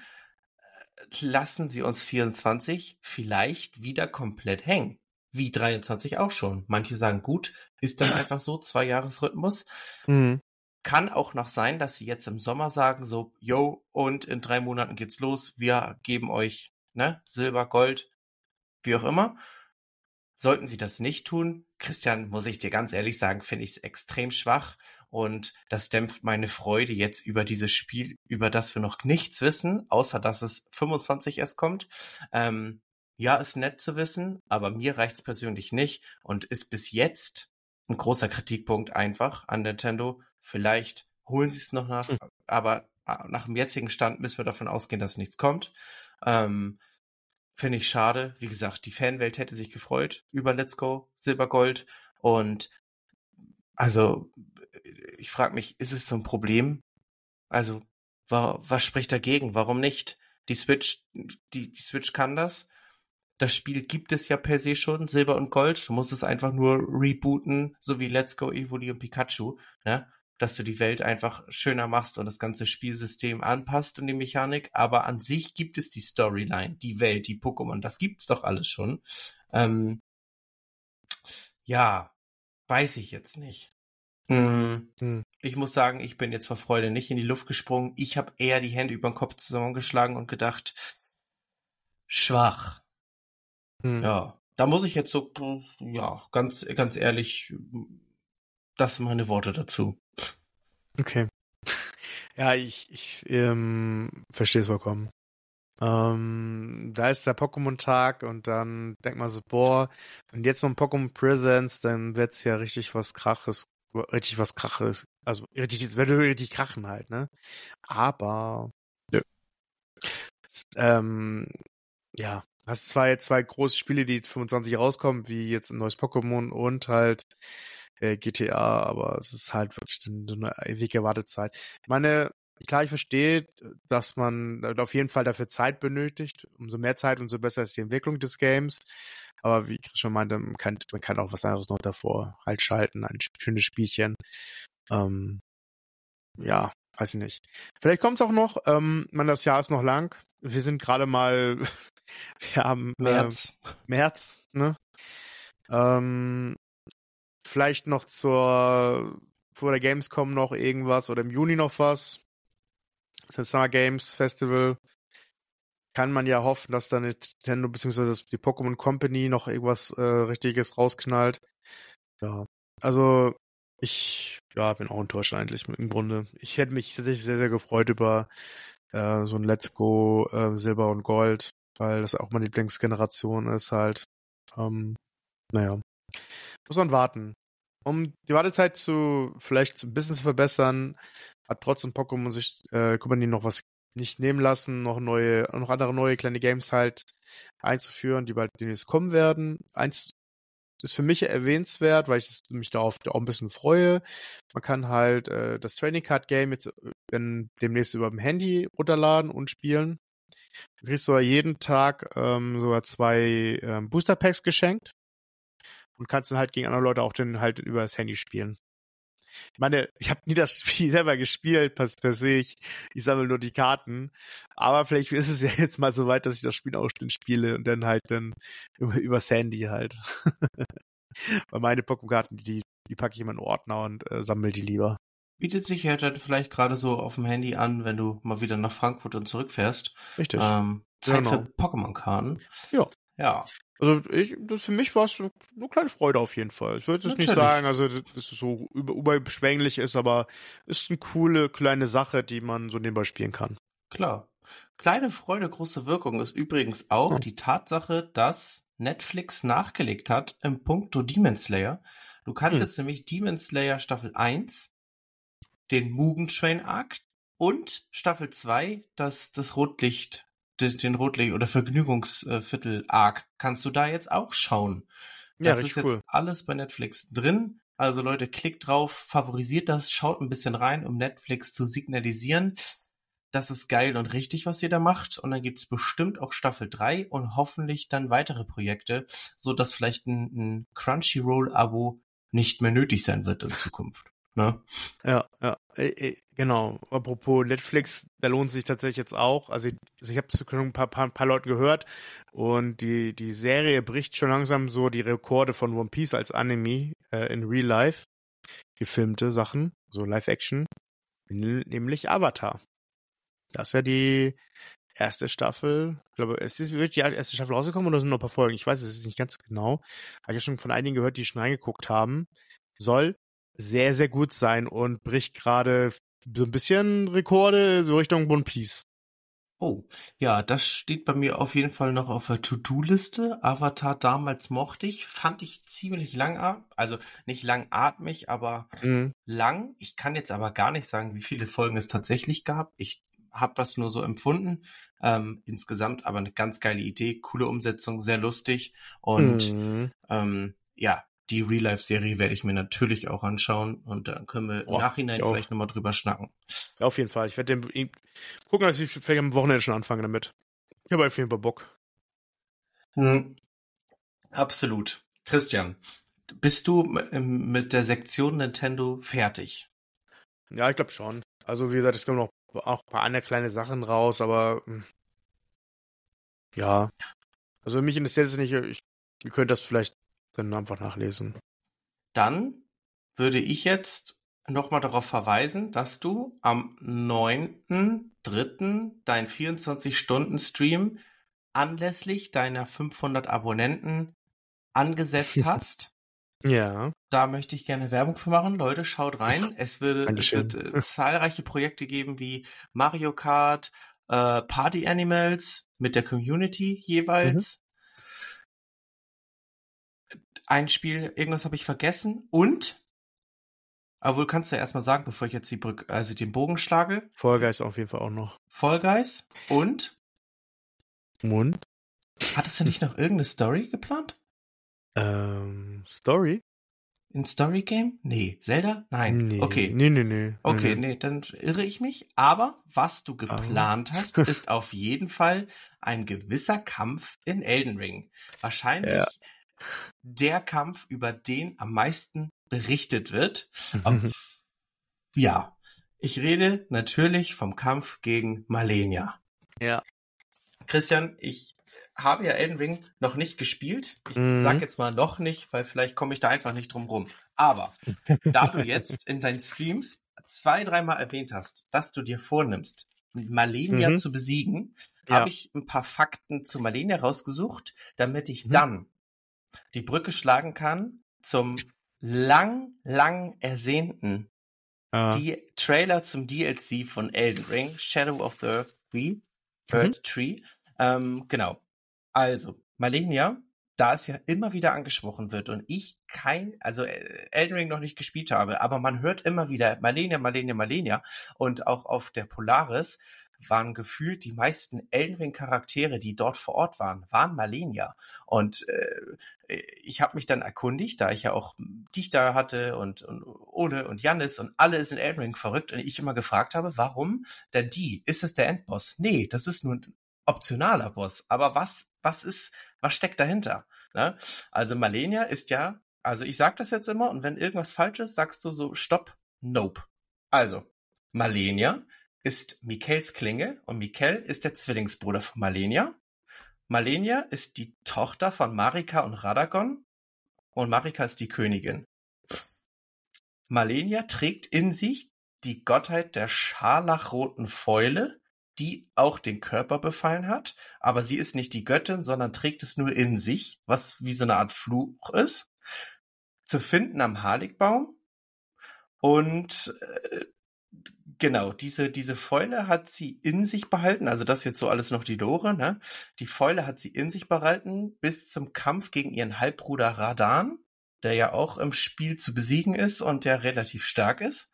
äh, lassen sie uns 24 vielleicht wieder komplett hängen. Wie 23 auch schon. Manche sagen, gut, ist dann <clears throat> einfach so, zwei Jahresrhythmus. Mhm. Kann auch noch sein, dass sie jetzt im Sommer sagen, so, yo, und in drei Monaten geht's los, wir geben euch, ne, Silber, Gold, wie auch immer. Sollten sie das nicht tun, Christian, muss ich dir ganz ehrlich sagen, finde ich es extrem schwach und das dämpft meine Freude jetzt über dieses Spiel, über das wir noch nichts wissen, außer dass es 25 erst kommt. Ähm, ja, ist nett zu wissen, aber mir reicht's persönlich nicht und ist bis jetzt ein großer Kritikpunkt einfach an Nintendo. Vielleicht holen sie es noch nach, hm. aber äh, nach dem jetzigen Stand müssen wir davon ausgehen, dass nichts kommt. Ähm, Finde ich schade. Wie gesagt, die Fanwelt hätte sich gefreut über Let's Go Silbergold. Und also, ich frage mich, ist es so ein Problem? Also, wa was spricht dagegen? Warum nicht? Die Switch, die, die Switch kann das. Das Spiel gibt es ja per se schon, Silber und Gold. Du musst es einfach nur rebooten, so wie Let's Go Evoli und Pikachu. Ne? dass du die Welt einfach schöner machst und das ganze Spielsystem anpasst und die Mechanik, aber an sich gibt es die Storyline, die Welt, die Pokémon, das gibt's doch alles schon. Ähm, ja, weiß ich jetzt nicht. Mhm. Hm. Ich muss sagen, ich bin jetzt vor Freude nicht in die Luft gesprungen. Ich habe eher die Hände über den Kopf zusammengeschlagen und gedacht, schwach. Hm. Ja, da muss ich jetzt so, ja, ganz, ganz ehrlich, das sind meine Worte dazu. Okay. Ja, ich, ich ähm, verstehe es vollkommen. Ähm, da ist der Pokémon-Tag und dann denkt man so, boah, wenn jetzt noch ein Pokémon Presents, dann wird's ja richtig was Kraches richtig was kraches. Also richtig, es würde richtig krachen halt, ne? Aber nö. Ähm, ja, hast zwei, zwei große Spiele, die 25 rauskommen, wie jetzt ein neues Pokémon und halt äh, GTA, aber es ist halt wirklich eine ewige Wartezeit. Ich meine, klar, ich verstehe, dass man auf jeden Fall dafür Zeit benötigt. Umso mehr Zeit, umso besser ist die Entwicklung des Games. Aber wie ich schon meinte, man kann, man kann auch was anderes noch davor halt schalten, ein schönes Spielchen. Ähm, ja, weiß ich nicht. Vielleicht kommt es auch noch. Ähm, man, das Jahr ist noch lang. Wir sind gerade mal, wir haben März. Äh, März, ne? Ähm, vielleicht noch zur vor der Gamescom noch irgendwas oder im Juni noch was. Das Summer Games Festival. Kann man ja hoffen, dass da Nintendo bzw. die Pokémon Company noch irgendwas äh, Richtiges rausknallt. Ja, also ich ja, bin auch enttäuscht eigentlich im Grunde. Ich hätte mich tatsächlich sehr, sehr gefreut über äh, so ein Let's Go äh, Silber und Gold, weil das auch meine Lieblingsgeneration ist halt. Ähm, naja, muss man warten. Um die Wartezeit zu vielleicht ein bisschen zu verbessern, hat trotzdem Pokémon sich äh, Company noch was nicht nehmen lassen, noch neue, noch andere neue kleine Games halt einzuführen, die bald demnächst kommen werden. Eins ist für mich erwähnenswert, weil ich mich darauf auch ein bisschen freue. Man kann halt äh, das Training Card Game jetzt in, demnächst über dem Handy runterladen und spielen. Du kriegst sogar jeden Tag ähm, sogar zwei ähm, Booster Packs geschenkt und kannst dann halt gegen andere Leute auch dann halt über das Handy spielen. Ich meine, ich habe nie das <laughs> Spiel selber gespielt, per, per se. Ich, ich sammle nur die Karten. Aber vielleicht ist es ja jetzt mal so weit, dass ich das Spiel auch dann spiele und dann halt dann über, übers Handy halt. <laughs> Weil meine Pokémon-Karten, die, die packe ich immer in Ordner und äh, sammle die lieber. Bietet sich ja halt vielleicht gerade so auf dem Handy an, wenn du mal wieder nach Frankfurt und zurückfährst. Richtig. Ähm, Zeit Genau. für Pokémon-Karten. Ja. Ja. Also ich, das für mich war es eine kleine Freude auf jeden Fall. Ich würde es nicht sagen, also dass es so über, ist, aber ist eine coole kleine Sache, die man so nebenbei spielen kann. Klar. Kleine Freude, große Wirkung ist übrigens auch Ja. die Tatsache, dass Netflix nachgelegt hat im Punkto Demon Slayer. Du kannst Hm. jetzt nämlich Demon Slayer Staffel 1, den Mugen Train Arc und Staffel 2, das, das Rotlicht, den, den Rotlicht- oder Vergnügungsviertel Arc, kannst du da jetzt auch schauen. Ja, Das ist richtig jetzt cool. alles bei Netflix drin. Also Leute, klickt drauf, favorisiert das, schaut ein bisschen rein, um Netflix zu signalisieren. Das ist geil und richtig, was ihr da macht. Und dann gibt's bestimmt auch Staffel 3 und hoffentlich dann weitere Projekte, so dass vielleicht ein, ein Crunchyroll-Abo nicht mehr nötig sein wird in Zukunft. Ne? Ja, ja, äh, äh, genau. Apropos Netflix, da lohnt sich tatsächlich jetzt auch. Also ich, also ich habe schon ein paar, paar, paar Leuten gehört und die, die Serie bricht schon langsam so die Rekorde von One Piece als Anime äh, in Real Life. Gefilmte Sachen, so Live-Action, nämlich Avatar. Das ist ja die erste Staffel. Ich glaube, es ist wirklich die erste Staffel rausgekommen oder sind noch ein paar Folgen? Ich weiß es ist nicht ganz genau. Habe ich ja schon von einigen gehört, die schon reingeguckt haben. Soll sehr, sehr gut sein und bricht gerade so ein bisschen Rekorde so Richtung One Piece. Oh, ja, das steht bei mir auf jeden Fall noch auf der To-Do-Liste. Avatar damals mochte ich, fand ich ziemlich langatmig, also nicht langatmig, aber Mhm. lang. Ich kann jetzt aber gar nicht sagen, wie viele Folgen es tatsächlich gab. Ich habe das nur so empfunden. Ähm, insgesamt aber eine ganz geile Idee, coole Umsetzung, sehr lustig. Und Mhm. ähm, ja, die Real-Life-Serie werde ich mir natürlich auch anschauen und dann können wir im Boah, Nachhinein vielleicht nochmal drüber schnacken. Ja, auf jeden Fall. Ich werde den gucken, dass ich vielleicht am Wochenende schon anfange damit. Ich habe auf jeden Fall Bock. Hm, absolut. Christian, bist du m- mit der Sektion Nintendo fertig? Ja, ich glaube schon. Also wie gesagt, es kommen noch auch ein paar andere kleine Sachen raus, aber hm, ja. Also mich interessiert es nicht. Ich, ihr könnt das vielleicht dann einfach nachlesen. Dann würde ich jetzt nochmal darauf verweisen, dass du am 9.3. dein 24-Stunden-Stream anlässlich deiner 500 Abonnenten angesetzt <laughs> hast. Ja. Da möchte ich gerne Werbung für machen. Leute, schaut rein. <laughs> Es, würde, es wird äh, zahlreiche Projekte geben wie Mario Kart, äh, Party Animals mit der Community jeweils. Ein Spiel, irgendwas habe ich vergessen. Und Aber wohl kannst du ja erstmal sagen, bevor ich jetzt die Brücke, also den Bogen schlage. Guys auf jeden Fall auch noch. Guys und? Und? Hattest du nicht noch irgendeine Story geplant? Ähm, Story? Ein Story Game? Nee. Zelda? Nein. Nee. Okay. Nee, nee, nee. Okay, nee. nee, dann irre ich mich. Aber was du geplant hast, <laughs> ist auf jeden Fall ein gewisser Kampf in Elden Ring. Wahrscheinlich Ja. Der Kampf, über den am meisten berichtet wird. Auf, ja, ich rede natürlich vom Kampf gegen Malenia. Ja. Christian, ich habe ja Elden Ring noch nicht gespielt. Ich Mhm. sag jetzt mal noch nicht, weil vielleicht komme ich da einfach nicht drum rum. Aber da du jetzt in deinen Streams zwei, dreimal erwähnt hast, dass du dir vornimmst, Malenia Mhm. zu besiegen, Ja. habe ich ein paar Fakten zu Malenia rausgesucht, damit ich Mhm. dann die Brücke schlagen kann zum lang, lang ersehnten Ah. die Trailer zum DLC von Elden Ring, Shadow of the Earth Tree. Mhm. Earth Tree. Ähm, genau. Also, Malenia, da es ja immer wieder angesprochen wird und ich kein, also äh, Elden Ring noch nicht gespielt habe, aber man hört immer wieder Malenia, Malenia, Malenia und auch auf der Polaris waren gefühlt die meisten Elden Ring Charaktere, die dort vor Ort waren, waren Malenia. Und äh, ich habe mich dann erkundigt, da ich ja auch dich da hatte und, und Ole und Jannis und alle sind Elden Ring verrückt und ich immer gefragt habe, warum denn die? Ist es der Endboss? Nee, das ist nur ein optionaler Boss. Aber was, was ist, was steckt dahinter? Ne? Also Malenia ist ja, also ich sag das jetzt immer und wenn irgendwas falsch ist, sagst du so, stopp, nope. Also, Malenia ist Mikels Klinge und Mikel ist der Zwillingsbruder von Malenia. Malenia ist die Tochter von Marika und Radagon und Marika ist die Königin. Malenia trägt in sich die Gottheit der scharlachroten Fäule, die auch den Körper befallen hat, aber sie ist nicht die Göttin, sondern trägt es nur in sich, was wie so eine Art Fluch ist. Zu finden am Haligbaum. Und äh, genau, diese, diese Fäule hat sie in sich behalten, also das jetzt so alles noch die Lore, ne? Die Fäule hat sie in sich behalten bis zum Kampf gegen ihren Halbbruder Radan, der ja auch im Spiel zu besiegen ist und der relativ stark ist.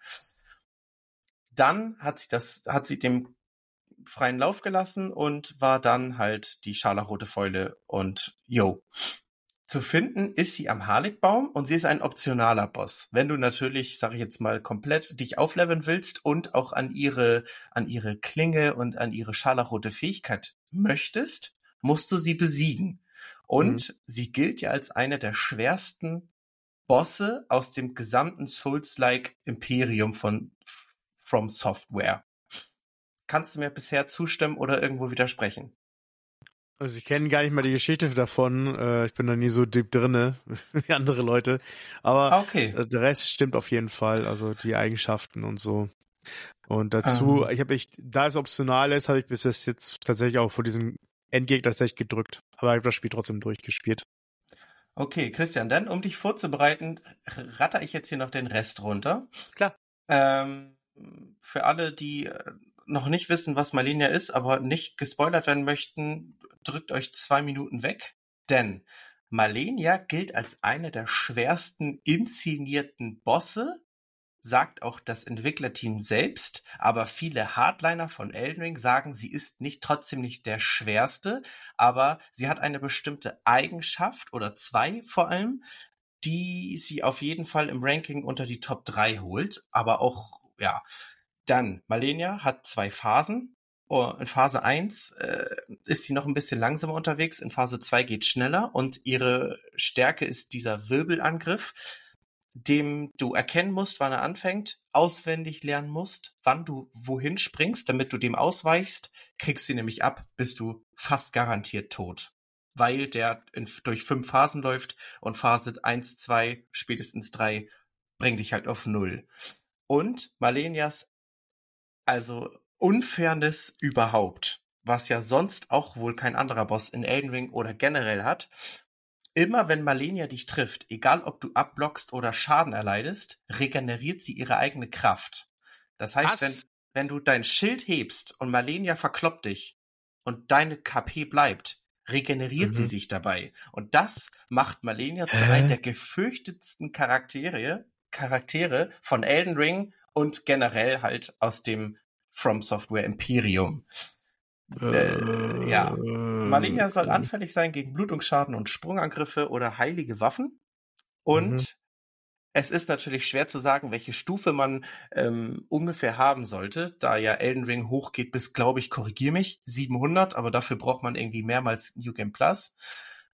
Dann hat sie das, hat sie dem freien Lauf gelassen und war dann halt die scharlachrote Fäule und yo. Zu finden ist sie am Harligbaum und sie ist ein optionaler Boss. Wenn du natürlich, sag ich jetzt mal, komplett dich aufleveln willst und auch an ihre, an ihre Klinge und an ihre scharlachrote Fähigkeit möchtest, musst du sie besiegen. Und sie gilt ja als eine der schwersten Bosse aus dem gesamten Souls-like Imperium von From Software. Kannst du mir bisher zustimmen oder irgendwo widersprechen? Also ich kenne gar nicht mal die Geschichte davon. Äh, ich bin da nie so deep drinne <laughs> wie andere Leute. Aber Ah, okay. äh, der Rest stimmt auf jeden Fall. Also die Eigenschaften und so. Und dazu, Ähm. ich habe ich, da es optional ist, habe ich bis jetzt tatsächlich auch vor diesem Endgegner tatsächlich gedrückt. Aber ich habe das Spiel trotzdem durchgespielt. Okay, Christian, dann, um dich vorzubereiten, ratter ich jetzt hier noch den Rest runter. Klar. Ähm, für alle, die äh, noch nicht wissen, was Malenia ist, aber nicht gespoilert werden möchten, drückt euch zwei Minuten weg. Denn Malenia gilt als eine der schwersten inszenierten Bosse, sagt auch das Entwicklerteam selbst, aber viele Hardliner von Elden Ring sagen, sie ist nicht trotzdem nicht der schwerste, aber sie hat eine bestimmte Eigenschaft oder zwei vor allem, die sie auf jeden Fall im Ranking unter die Top 3 holt, aber auch, ja, dann, Malenia hat zwei Phasen. Oh, in Phase 1 äh, ist sie noch ein bisschen langsamer unterwegs, in Phase 2 geht schneller und ihre Stärke ist dieser Wirbelangriff, dem du erkennen musst, wann er anfängt, auswendig lernen musst, wann du wohin springst, damit du dem ausweichst, kriegst sie nämlich ab, bist du fast garantiert tot. Weil der in, durch fünf Phasen läuft und Phase 1, 2, spätestens 3 bringt dich halt auf Null. Und Malenias, also Unfairness überhaupt, was ja sonst auch wohl kein anderer Boss in Elden Ring oder generell hat, Immer wenn Malenia dich trifft, egal ob du abblockst oder Schaden erleidest, regeneriert sie ihre eigene Kraft. Das heißt, Was? wenn, wenn du dein Schild hebst und Malenia verkloppt dich und deine KP bleibt, regeneriert Mhm. sie sich dabei. Und das macht Malenia zu Hä? einem der gefürchtetsten Charaktere, Charaktere von Elden Ring und generell halt aus dem From Software Imperium. Äh, ja. Malenia soll anfällig sein gegen Blutungsschaden und Sprungangriffe oder heilige Waffen. Und mhm. es ist natürlich schwer zu sagen, welche Stufe man ähm, ungefähr haben sollte, da ja Elden Ring hochgeht bis, glaube ich, korrigier mich, 700, aber dafür braucht man irgendwie mehrmals New Game Plus.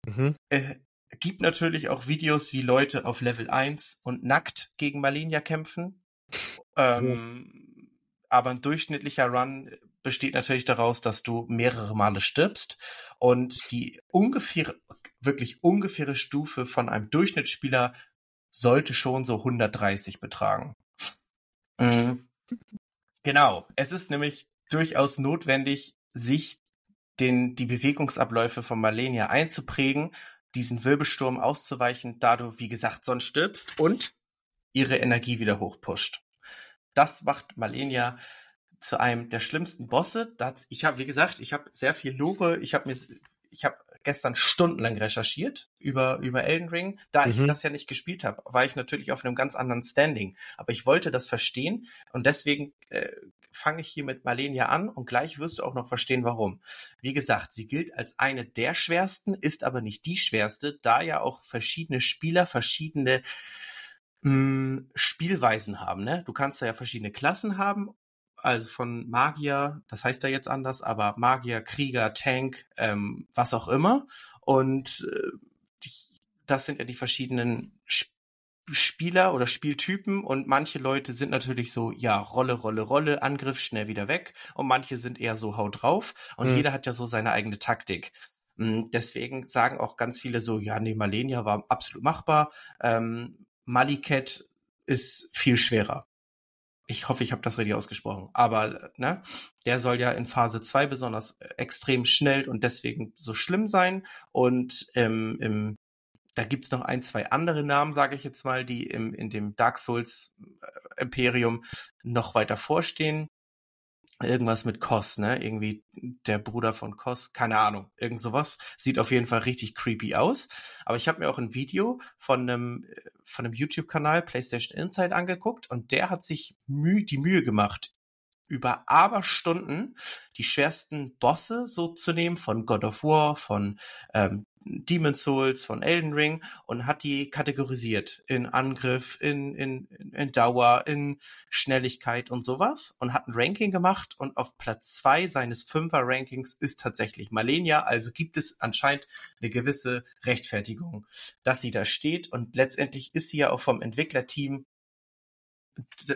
Mhm. Äh, gibt natürlich auch Videos, wie Leute auf Level 1 und nackt gegen Malenia kämpfen. Ähm, aber ein durchschnittlicher Run besteht natürlich daraus, dass du mehrere Male stirbst und die ungefähr, wirklich ungefähre Stufe von einem Durchschnittsspieler sollte schon so 130 betragen. Mhm. Genau. Es ist nämlich durchaus notwendig, sich den, die Bewegungsabläufe von Malenia einzuprägen, diesen Wirbelsturm auszuweichen, da du, wie gesagt, sonst stirbst und ihre Energie wieder hochpusht. Das macht Malenia zu einem der schlimmsten Bosse. Das, ich habe, wie gesagt, ich habe sehr viel Lore, ich habe mir, ich habe gestern stundenlang recherchiert über, über Elden Ring. Da mhm. ich das ja nicht gespielt habe, war ich natürlich auf einem ganz anderen Standing. Aber ich wollte das verstehen und deswegen äh, fange ich hier mit Malenia an und gleich wirst du auch noch verstehen, warum. Wie gesagt, sie gilt als eine der schwersten, ist aber nicht die schwerste, da ja auch verschiedene Spieler verschiedene mh, hm, Spielweisen haben. Ne? Du kannst da ja verschiedene Klassen haben also von Magier, das heißt ja jetzt anders, aber Magier, Krieger, Tank, ähm, was auch immer. Und äh, die, das sind ja die verschiedenen Sp Spieler oder Spieltypen und manche Leute sind natürlich so, ja, Rolle, Rolle, Rolle, Angriff, schnell wieder weg und manche sind eher so, hau drauf und mhm. jeder hat ja so seine eigene Taktik. Hm, deswegen sagen auch ganz viele so, ja, nee, Malenia war absolut machbar, ähm, Maliket ist viel schwerer. Ich hoffe, ich habe das richtig ausgesprochen, aber ne, der soll ja in Phase 2 besonders extrem schnell und deswegen so schlimm sein. Und ähm, im, da gibt's noch ein, zwei andere Namen, sage ich jetzt mal, die im, in dem Dark Souls äh, Imperium noch weiter vorstehen irgendwas mit Kos, ne? Irgendwie der Bruder von Kos, keine Ahnung, irgend sowas. Sieht auf jeden Fall richtig creepy aus. Aber ich habe mir auch ein Video von einem von einem YouTube-Kanal PlayStation Insight angeguckt und der hat sich Mühe, die Mühe gemacht, über Aberstunden die schwersten Bosse so zu nehmen von God of War, von ähm, Demon Souls, von Elden Ring und hat die kategorisiert in Angriff, in, in, in Dauer, in Schnelligkeit und sowas und hat ein Ranking gemacht und auf Platz zwei seines Fünfer-Rankings ist tatsächlich Malenia, also gibt es anscheinend eine gewisse Rechtfertigung, dass sie da steht und letztendlich ist sie ja auch vom Entwicklerteam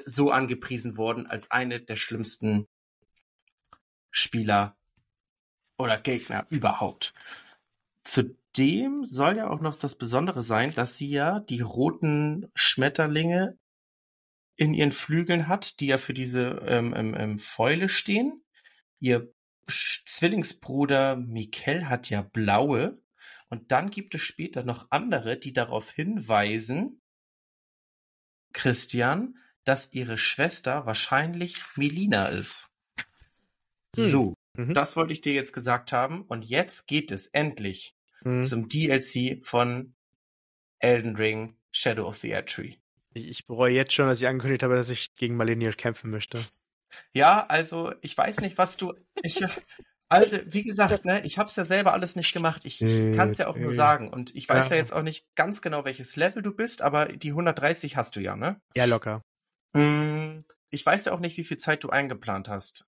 so angepriesen worden als eine der schlimmsten Spieler oder Gegner überhaupt. Zudem soll ja auch noch das Besondere sein, dass sie ja die roten Schmetterlinge in ihren Flügeln hat, die ja für diese ähm, ähm, ähm Fäule stehen. Ihr Zwillingsbruder Mikel hat ja blaue. Und dann gibt es später noch andere, die darauf hinweisen, Christian, dass ihre Schwester wahrscheinlich Melina ist. Hm. So, mhm. das wollte ich dir jetzt gesagt haben. Und jetzt geht es endlich mhm. zum DLC von Elden Ring Shadow of the Erdtree. Ich, ich bereue jetzt schon, dass ich angekündigt habe, dass ich gegen Malenia kämpfen möchte. Ja, also ich weiß nicht, was du. Ich, also, wie gesagt, ne, ich habe es ja selber alles nicht gemacht. Ich kann es ja auch nur sagen. Und ich weiß ja. ja. jetzt auch nicht ganz genau, welches Level du bist, aber die 130 hast du ja, ne? Ja, locker. Hm, ich weiß ja auch nicht, wie viel Zeit du eingeplant hast.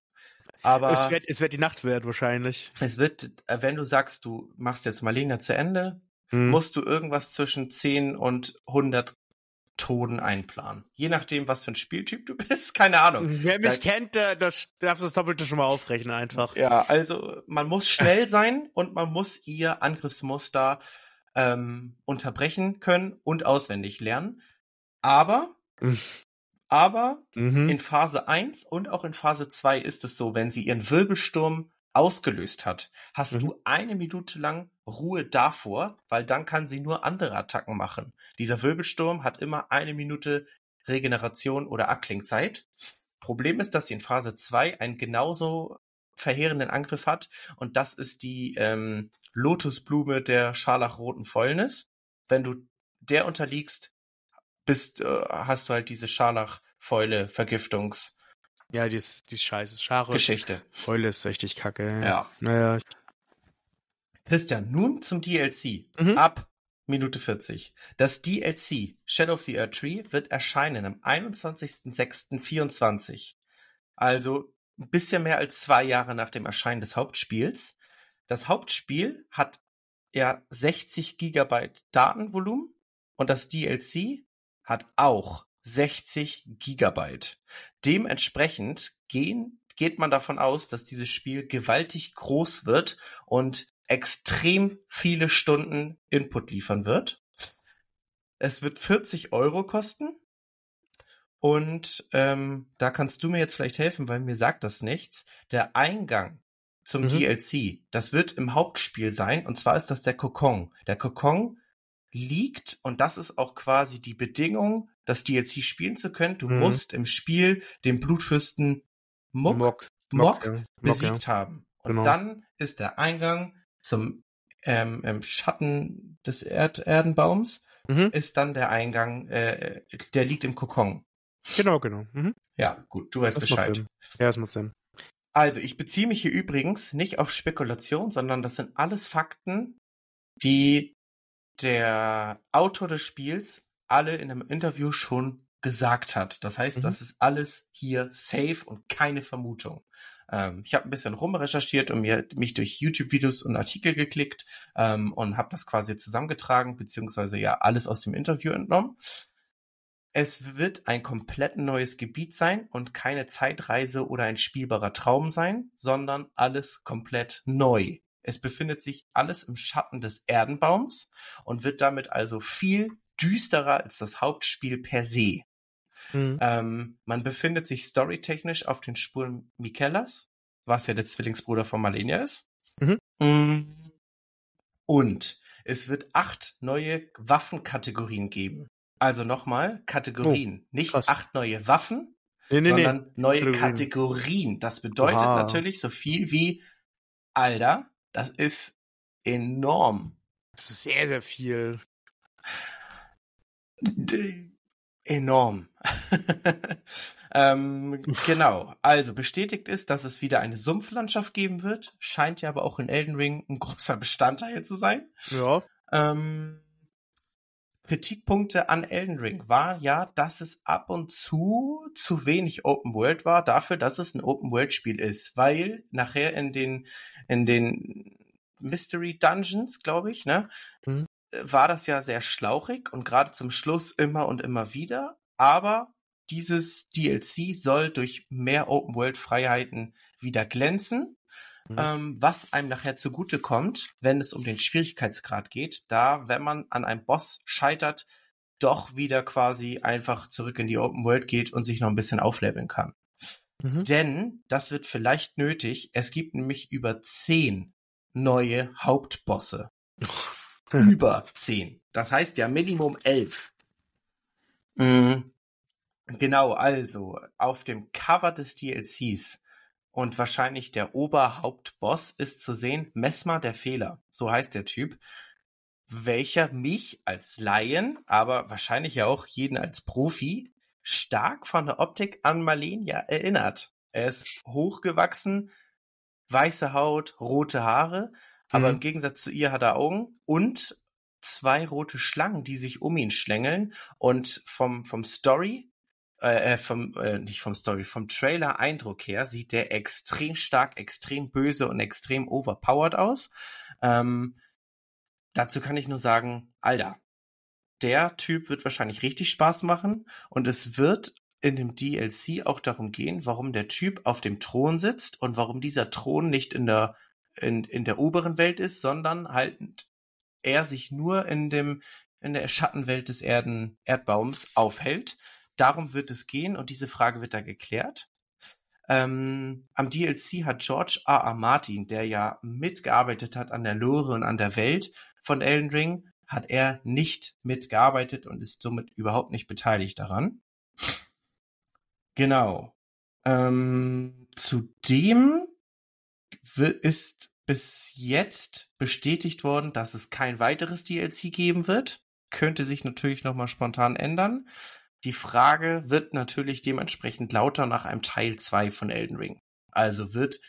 Aber es wird, es wird die Nacht wert wahrscheinlich. Es wird, äh, wenn du sagst, du machst jetzt Marlene zu Ende, hm. musst du irgendwas zwischen 10 und 100 Toten einplanen. Je nachdem, was für ein Spieltyp du <laughs> bist, keine Ahnung. Wer mich da, kennt, der, das darf das Doppelte schon mal aufrechnen einfach. Ja, also man muss schnell <laughs> sein und man muss ihr Angriffsmuster ähm, unterbrechen können und auswendig lernen. Aber Aber mhm. in Phase 1 und auch in Phase 2 ist es so, wenn sie ihren Wirbelsturm ausgelöst hat, hast mhm. du eine Minute lang Ruhe davor, weil dann kann sie nur andere Attacken machen. Dieser Wirbelsturm hat immer eine Minute Regeneration oder Abklingzeit. Problem ist, dass sie in Phase 2 einen genauso verheerenden Angriff hat und das ist die ähm, Lotusblume der scharlachroten Fäulnis. Wenn du der unterliegst, bist, äh, hast du halt diese Scharlach-Fäule-Vergiftungs- Ja, die ist, die ist scheiße. Schare. Geschichte. Fäule ist richtig kacke. Ja. Ja. Naja, Christian, nun zum DLC. Mhm. Ab Minute 40. Das DLC Shadow of the Earth Tree wird erscheinen am 21.06.24. Also ein bisschen mehr als zwei Jahre nach dem Erscheinen des Hauptspiels. Das Hauptspiel hat ja 60 Gigabyte Datenvolumen und das DLC hat auch 60 Gigabyte. Dementsprechend gehen, geht man davon aus, dass dieses Spiel gewaltig groß wird und extrem viele Stunden Input liefern wird. Es wird 40 Euro kosten. Und ähm, da kannst du mir jetzt vielleicht helfen, weil mir sagt das nichts. Der Eingang zum Mhm. DLC, das wird im Hauptspiel sein. Und zwar ist das der Kokon. Der Kokon liegt, und das ist auch quasi die Bedingung, das DLC spielen zu können. Du Mhm. musst im Spiel den Blutfürsten Mock. Mock ja. Mock, ja. besiegt haben. Und Genau. dann ist der Eingang zum ähm, im Schatten des Erd Erdenbaums Mhm. ist dann der Eingang, äh, der liegt im Kokon. Genau, genau. Mhm. Ja, gut, du weißt Das Bescheid. Ja, das macht Sinn. Also, ich beziehe mich hier übrigens nicht auf Spekulation, sondern das sind alles Fakten, die der Autor des Spiels alle in einem Interview schon gesagt hat. Das heißt, Mhm. das ist alles hier safe und keine Vermutung. Ähm, ich habe ein bisschen rumrecherchiert und mir mich durch YouTube-Videos und Artikel geklickt ähm, und habe das quasi zusammengetragen, beziehungsweise ja alles aus dem Interview entnommen. Es wird ein komplett neues Gebiet sein und keine Zeitreise oder ein spielbarer Traum sein, sondern alles komplett neu. Es befindet sich alles im Schatten des Erdenbaums und wird damit also viel düsterer als das Hauptspiel per se. Mhm. Ähm, man befindet sich storytechnisch auf den Spuren Mikellas, was ja der Zwillingsbruder von Malenia ist. Mhm. Mm. Und es wird acht neue Waffenkategorien geben. Also nochmal, Kategorien. Nicht Oh, krass. acht neue Waffen, Nee, nee, nee. sondern neue Kategorien. Kategorien. Das bedeutet Oha. natürlich so viel wie, Alter, das ist enorm. Das ist sehr, sehr viel. D enorm. <laughs> ähm, genau. Also bestätigt ist, dass es wieder eine Sumpflandschaft geben wird. Scheint ja aber auch in Elden Ring ein großer Bestandteil zu sein. Ja. Ähm, Kritikpunkte an Elden Ring war ja, dass es ab und zu zu wenig Open World war, dafür, dass es ein Open World Spiel ist, weil nachher in den in den Mystery Dungeons, glaube ich, ne, Mhm. war das ja sehr schlauchig und gerade zum Schluss immer und immer wieder, aber dieses DLC soll durch mehr Open World Freiheiten wieder glänzen Mhm. ähm, was einem nachher zugute kommt, wenn es um den Schwierigkeitsgrad geht, da, wenn man an einem Boss scheitert, doch wieder quasi einfach zurück in die Open World geht und sich noch ein bisschen aufleveln kann. Mhm. Denn das wird vielleicht nötig. Es gibt nämlich über zehn neue Hauptbosse. <laughs> über zehn. Das heißt ja Minimum elf. Mhm. Genau, also auf dem Cover des DLCs und wahrscheinlich der Oberhauptboss ist zu sehen Mesmer der Fehler. So heißt der Typ. Welcher mich als Laien, aber wahrscheinlich ja auch jeden als Profi, stark von der Optik an Malenia erinnert. Er ist hochgewachsen, weiße Haut, rote Haare, aber Mhm. im Gegensatz zu ihr hat er Augen und zwei rote Schlangen, die sich um ihn schlängeln und vom, vom Story, äh, äh, vom, äh, nicht vom Story, vom Trailer-Eindruck her sieht der extrem stark, extrem böse und extrem overpowered aus. Ähm, dazu kann ich nur sagen, Alter, der Typ wird wahrscheinlich richtig Spaß machen und es wird in dem DLC auch darum gehen, warum der Typ auf dem Thron sitzt und warum dieser Thron nicht in der in, in der oberen Welt ist, sondern halt er sich nur in dem in der Schattenwelt des Erden Erdbaums aufhält. Darum wird es gehen und diese Frage wird da geklärt. Ähm, am DLC hat George R. R. Martin, der ja mitgearbeitet hat an der Lore und an der Welt von Elden Ring, hat er nicht mitgearbeitet und ist somit überhaupt nicht beteiligt daran. Genau. Ähm, zudem ist bis jetzt bestätigt worden, dass es kein weiteres DLC geben wird. könnte sich natürlich nochmal spontan ändern. Die Frage wird natürlich dementsprechend lauter nach einem Teil 2 von Elden Ring. Also wird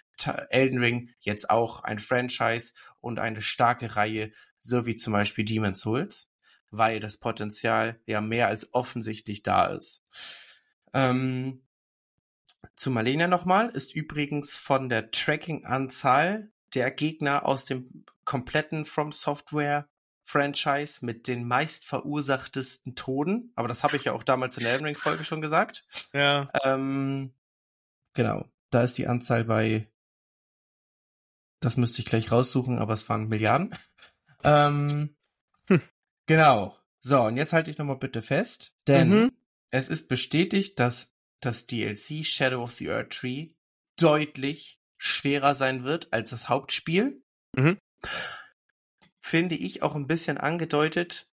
Elden Ring jetzt auch ein Franchise und eine starke Reihe, so wie zum Beispiel Demon's Souls, weil das Potenzial ja mehr als offensichtlich da ist. Ähm, zu Malenia nochmal, ist übrigens von der Tracking-Anzahl der Gegner aus dem kompletten From Software Franchise mit den meist verursachtesten Toden. Aber das habe ich ja auch damals in der Elden Ring Folge schon gesagt. Ja. Ähm, genau. Da ist die Anzahl bei, das müsste ich gleich raussuchen, aber es waren Milliarden. <laughs> ähm, hm. Genau. So, und jetzt halte ich nochmal bitte fest, denn mhm. es ist bestätigt, dass das DLC Shadow of the Earth Tree deutlich schwerer sein wird als das Hauptspiel. Mhm. Finde ich auch ein bisschen angedeutet.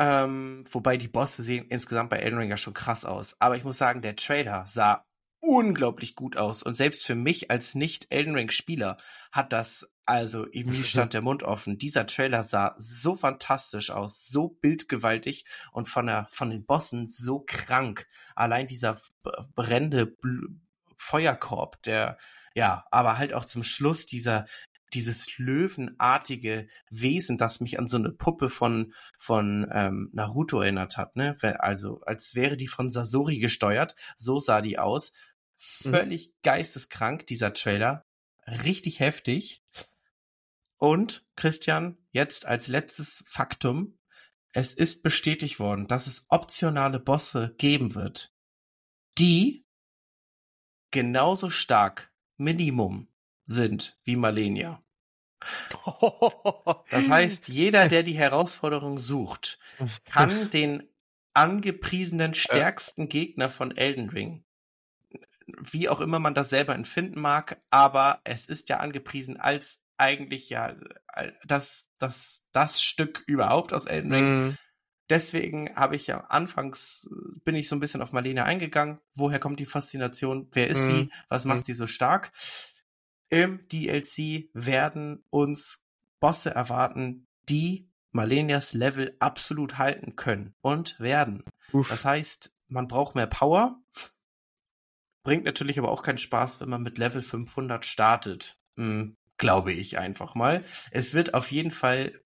Ähm, wobei die Bosse sehen insgesamt bei Elden Ring ja schon krass aus. Aber ich muss sagen, der Trailer sah unglaublich gut aus. Und selbst für mich als nicht-Elden Ring-Spieler hat das, also mir stand der Mund offen. Dieser Trailer sah so fantastisch aus, so bildgewaltig und von der, von den Bossen so krank. Allein dieser brennende Bl Feuerkorb, der, ja, aber halt auch zum Schluss dieser, dieses löwenartige Wesen, das mich an so eine Puppe von von ähm, Naruto erinnert hat, ne? Also als wäre die von Sasori gesteuert, so sah die aus Mhm. Völlig mhm. geisteskrank, dieser Trailer. Richtig heftig. Und, Christian, jetzt als letztes Faktum. Es ist bestätigt worden, dass es optionale Bosse geben wird, die genauso stark Minimum sind wie Malenia. <laughs> Das heißt, jeder, der die Herausforderung sucht, kann <laughs> den angepriesenen stärksten Gegner von Elden Ring wie auch immer man das selber empfinden mag, aber es ist ja angepriesen als eigentlich ja das, das, das Stück überhaupt aus Elden Ring. Mm. Deswegen habe ich ja anfangs, bin ich so ein bisschen auf Marlene eingegangen. Woher kommt die Faszination? Wer ist mm. sie? Was macht mm. sie so stark? Im DLC werden uns Bosse erwarten, die Malenias Level absolut halten können und werden. Uff. Das heißt, man braucht mehr Power, Bringt natürlich aber auch keinen Spaß, wenn man mit Level 500 startet. Hm, glaube ich einfach mal. Es wird auf jeden Fall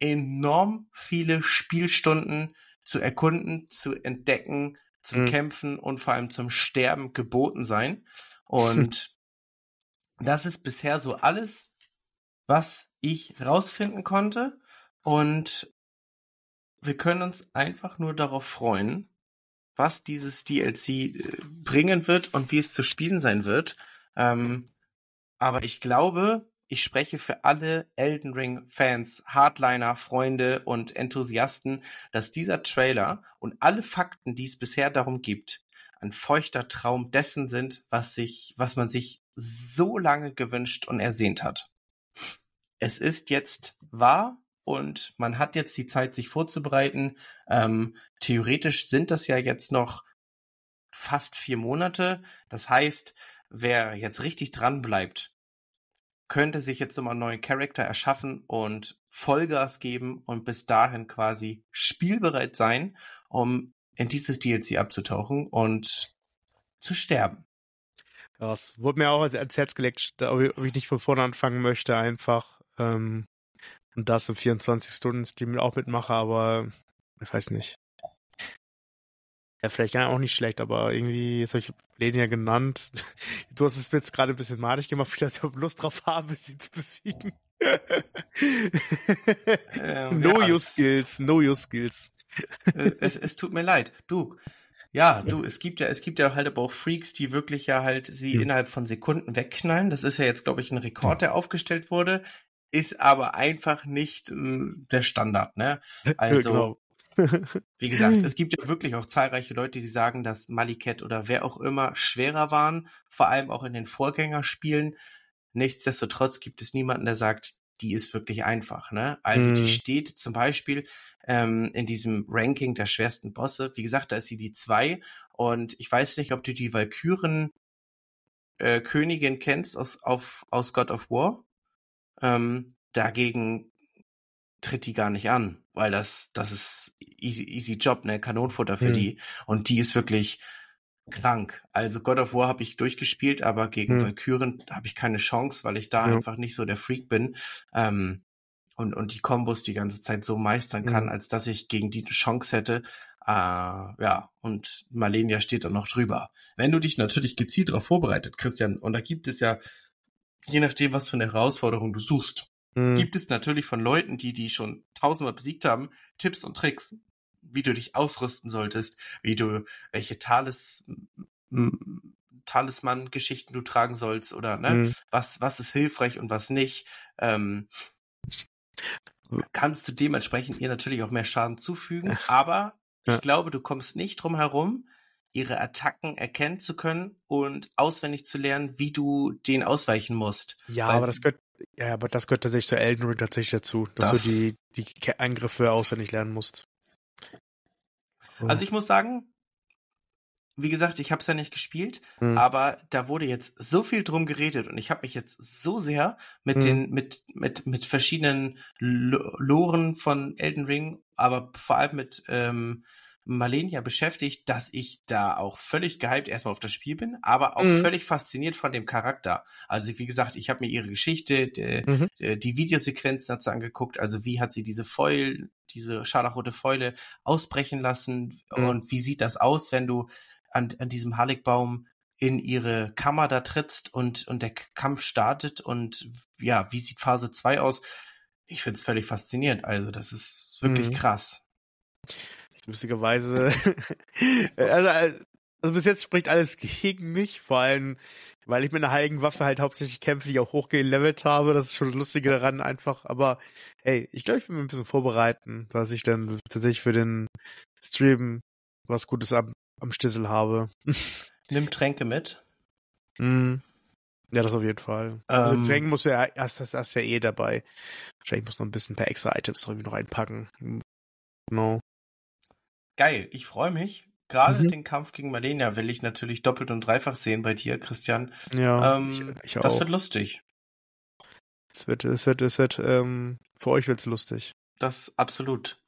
enorm viele Spielstunden zu erkunden, zu entdecken, zum mhm. Kämpfen und vor allem zum Sterben geboten sein. Und <laughs> das ist bisher so alles, was ich rausfinden konnte. Und wir können uns einfach nur darauf freuen, was dieses DLC äh, bringen wird und wie es zu spielen sein wird. Ähm, aber ich glaube, ich spreche für alle Elden Ring Fans, Hardliner, Freunde und Enthusiasten, dass dieser Trailer und alle Fakten, die es bisher darum gibt, ein feuchter Traum dessen sind, was sich, was man sich so lange gewünscht und ersehnt hat. Es ist jetzt wahr und man hat jetzt die Zeit, sich vorzubereiten. Ähm, theoretisch sind das ja jetzt noch fast vier Monate. Das heißt, wer jetzt richtig dran bleibt, könnte sich jetzt nochmal einen neuen Charakter erschaffen und Vollgas geben und bis dahin quasi spielbereit sein, um in dieses DLC abzutauchen und zu sterben. Das wurde mir auch als Herz gelegt, ob ich nicht von vorne anfangen möchte, einfach. Ähm, und das im 24-Stunden-Stream auch mitmache, aber ich weiß nicht. Ja, vielleicht ja auch nicht schlecht, aber irgendwie, jetzt habe ich Lenia genannt. <laughs> Du hast es mir jetzt gerade ein bisschen madig gemacht, weil ich Lust drauf habe, sie zu besiegen. <laughs> <laughs> Ähm, know ja, your skills, know your skills. es, es tut mir leid. Du, ja, du, es gibt ja, es gibt ja halt aber auch Freaks, die wirklich ja halt sie hm. innerhalb von Sekunden wegknallen. Das ist ja jetzt, glaube ich, ein Rekord, der aufgestellt wurde ist aber einfach nicht äh, der Standard, ne? Also, genau. <laughs> wie gesagt, es gibt ja wirklich auch zahlreiche Leute, die sagen, dass Maliket oder wer auch immer schwerer waren, vor allem auch in den Vorgängerspielen. Nichtsdestotrotz gibt es niemanden, der sagt, die ist wirklich einfach, ne? Also mm. die mhm. steht zum Beispiel ähm, in diesem Ranking der schwersten Bosse. Wie gesagt, da ist sie die zwei und ich weiß nicht, ob du die Valkyren äh, Königin kennst aus, auf, aus God of War. Ähm, dagegen, tritt die gar nicht an, weil das, das ist easy, easy Job, ne, Kanonenfutter für mhm. die. Und die ist wirklich krank. Also God of War habe ich durchgespielt, aber gegen mhm. Valkyren habe ich keine Chance, weil ich da ja. einfach nicht so der Freak bin. Ähm, und, und die Kombos die ganze Zeit so meistern kann, mhm. als dass ich gegen die eine Chance hätte. Äh, ja, und Marlenia steht da noch drüber. Wenn du dich natürlich gezielt darauf vorbereitet, Christian, und da gibt es ja, je nachdem, was für eine Herausforderung du suchst, mhm. gibt es natürlich von Leuten, die die schon tausendmal besiegt haben, Tipps und Tricks, wie du dich ausrüsten solltest, wie du, welche Talis, Talisman-Geschichten du tragen sollst oder ne, mhm. was, was ist hilfreich und was nicht. Ähm, kannst du dementsprechend ihr natürlich auch mehr Schaden zufügen, aber ja. ich glaube, du kommst nicht drum herum, ihre Attacken erkennen zu können und auswendig zu lernen, wie du denen ausweichen musst. Ja, aber das gehört, ja, aber das gehört tatsächlich zu Elden Ring tatsächlich dazu, dass das, du die, die Angriffe auswendig lernen musst. Also ich muss sagen, wie gesagt, ich habe es ja nicht gespielt, hm. aber da wurde jetzt so viel drum geredet und ich habe mich jetzt so sehr mit hm. den mit mit mit verschiedenen Loren von Elden Ring, aber vor allem mit ähm, Malenia beschäftigt, dass ich da auch völlig gehypt erstmal auf das Spiel bin, aber auch mhm. völlig fasziniert von dem Charakter. Also wie gesagt, ich habe mir ihre Geschichte, die, mhm. die Videosequenzen dazu angeguckt, also wie hat sie diese Foil, diese scharlachrote Fäule ausbrechen lassen mhm. und wie sieht das aus, wenn du an, an diesem Haligbaum in ihre Kammer da trittst und, und der Kampf startet und ja, wie sieht Phase 2 aus? Ich find's völlig faszinierend. Also, das ist wirklich mhm. krass. Lustigerweise, <laughs> also, also bis jetzt spricht alles gegen mich, vor allem, weil ich mit einer heiligen Waffe halt hauptsächlich kämpfe, die ich auch hochgelevelt habe. Das ist schon das Lustige daran einfach. Aber hey, ich glaube, ich bin mir ein bisschen vorbereiten, dass ich dann tatsächlich für den Stream was Gutes am am Stissel habe. <laughs> Nimm Tränke mit. Mm. Ja, das auf jeden Fall. Also ähm, also Tränke muss ja erst das erst ja eh dabei. Wahrscheinlich muss man ein bisschen paar extra Items irgendwie noch einpacken. Genau. Geil, ich freue mich. Gerade mhm. den Kampf gegen Malenia will ich natürlich doppelt und dreifach sehen bei dir, Christian. Ja, ähm, ich, ich das wird lustig. Es wird, es wird, es wird, ähm, für euch wird's lustig. Das absolut.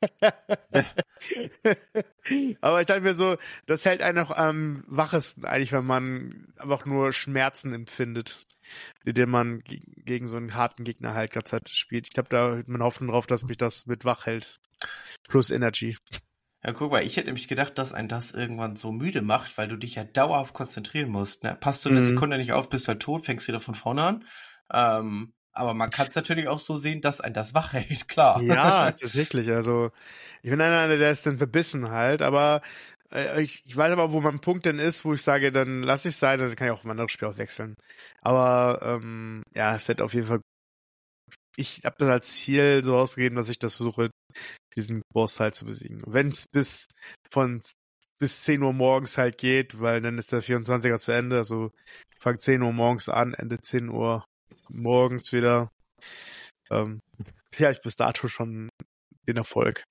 <laughs> Aber ich dachte mir so, das hält einen auch am wachesten eigentlich, wenn man einfach nur Schmerzen empfindet, die man gegen so einen harten Gegner halt ganz Zeit spielt. Ich habe da man Hoffnung drauf, dass mich das mit wach hält. Plus Energy. Ja, guck mal, ich hätte nämlich gedacht, dass ein das irgendwann so müde macht, weil du dich ja dauerhaft konzentrieren musst. Ne? Passt du eine mhm. Sekunde nicht auf, bist halt tot, fängst wieder von vorne an. Ähm, aber man kann es natürlich auch so sehen, dass ein das wach <laughs> hält, klar. Ja, tatsächlich. Also ich bin einer, der ist dann verbissen halt, aber äh, ich, ich weiß aber, wo mein Punkt denn ist, wo ich sage, dann lass ich sein, dann kann ich auch ein anderes Spiel auch wechseln. Aber ähm, ja, es wird auf jeden Fall. Ich habe das als Ziel so ausgegeben, dass ich das versuche, diesen Boss halt zu besiegen. Wenn es bis von bis 10 Uhr morgens halt geht, weil dann ist der 24er zu Ende, also fang 10 Uhr morgens an, Ende 10 Uhr morgens wieder. Ähm, ja, ich bis dato schon den Erfolg.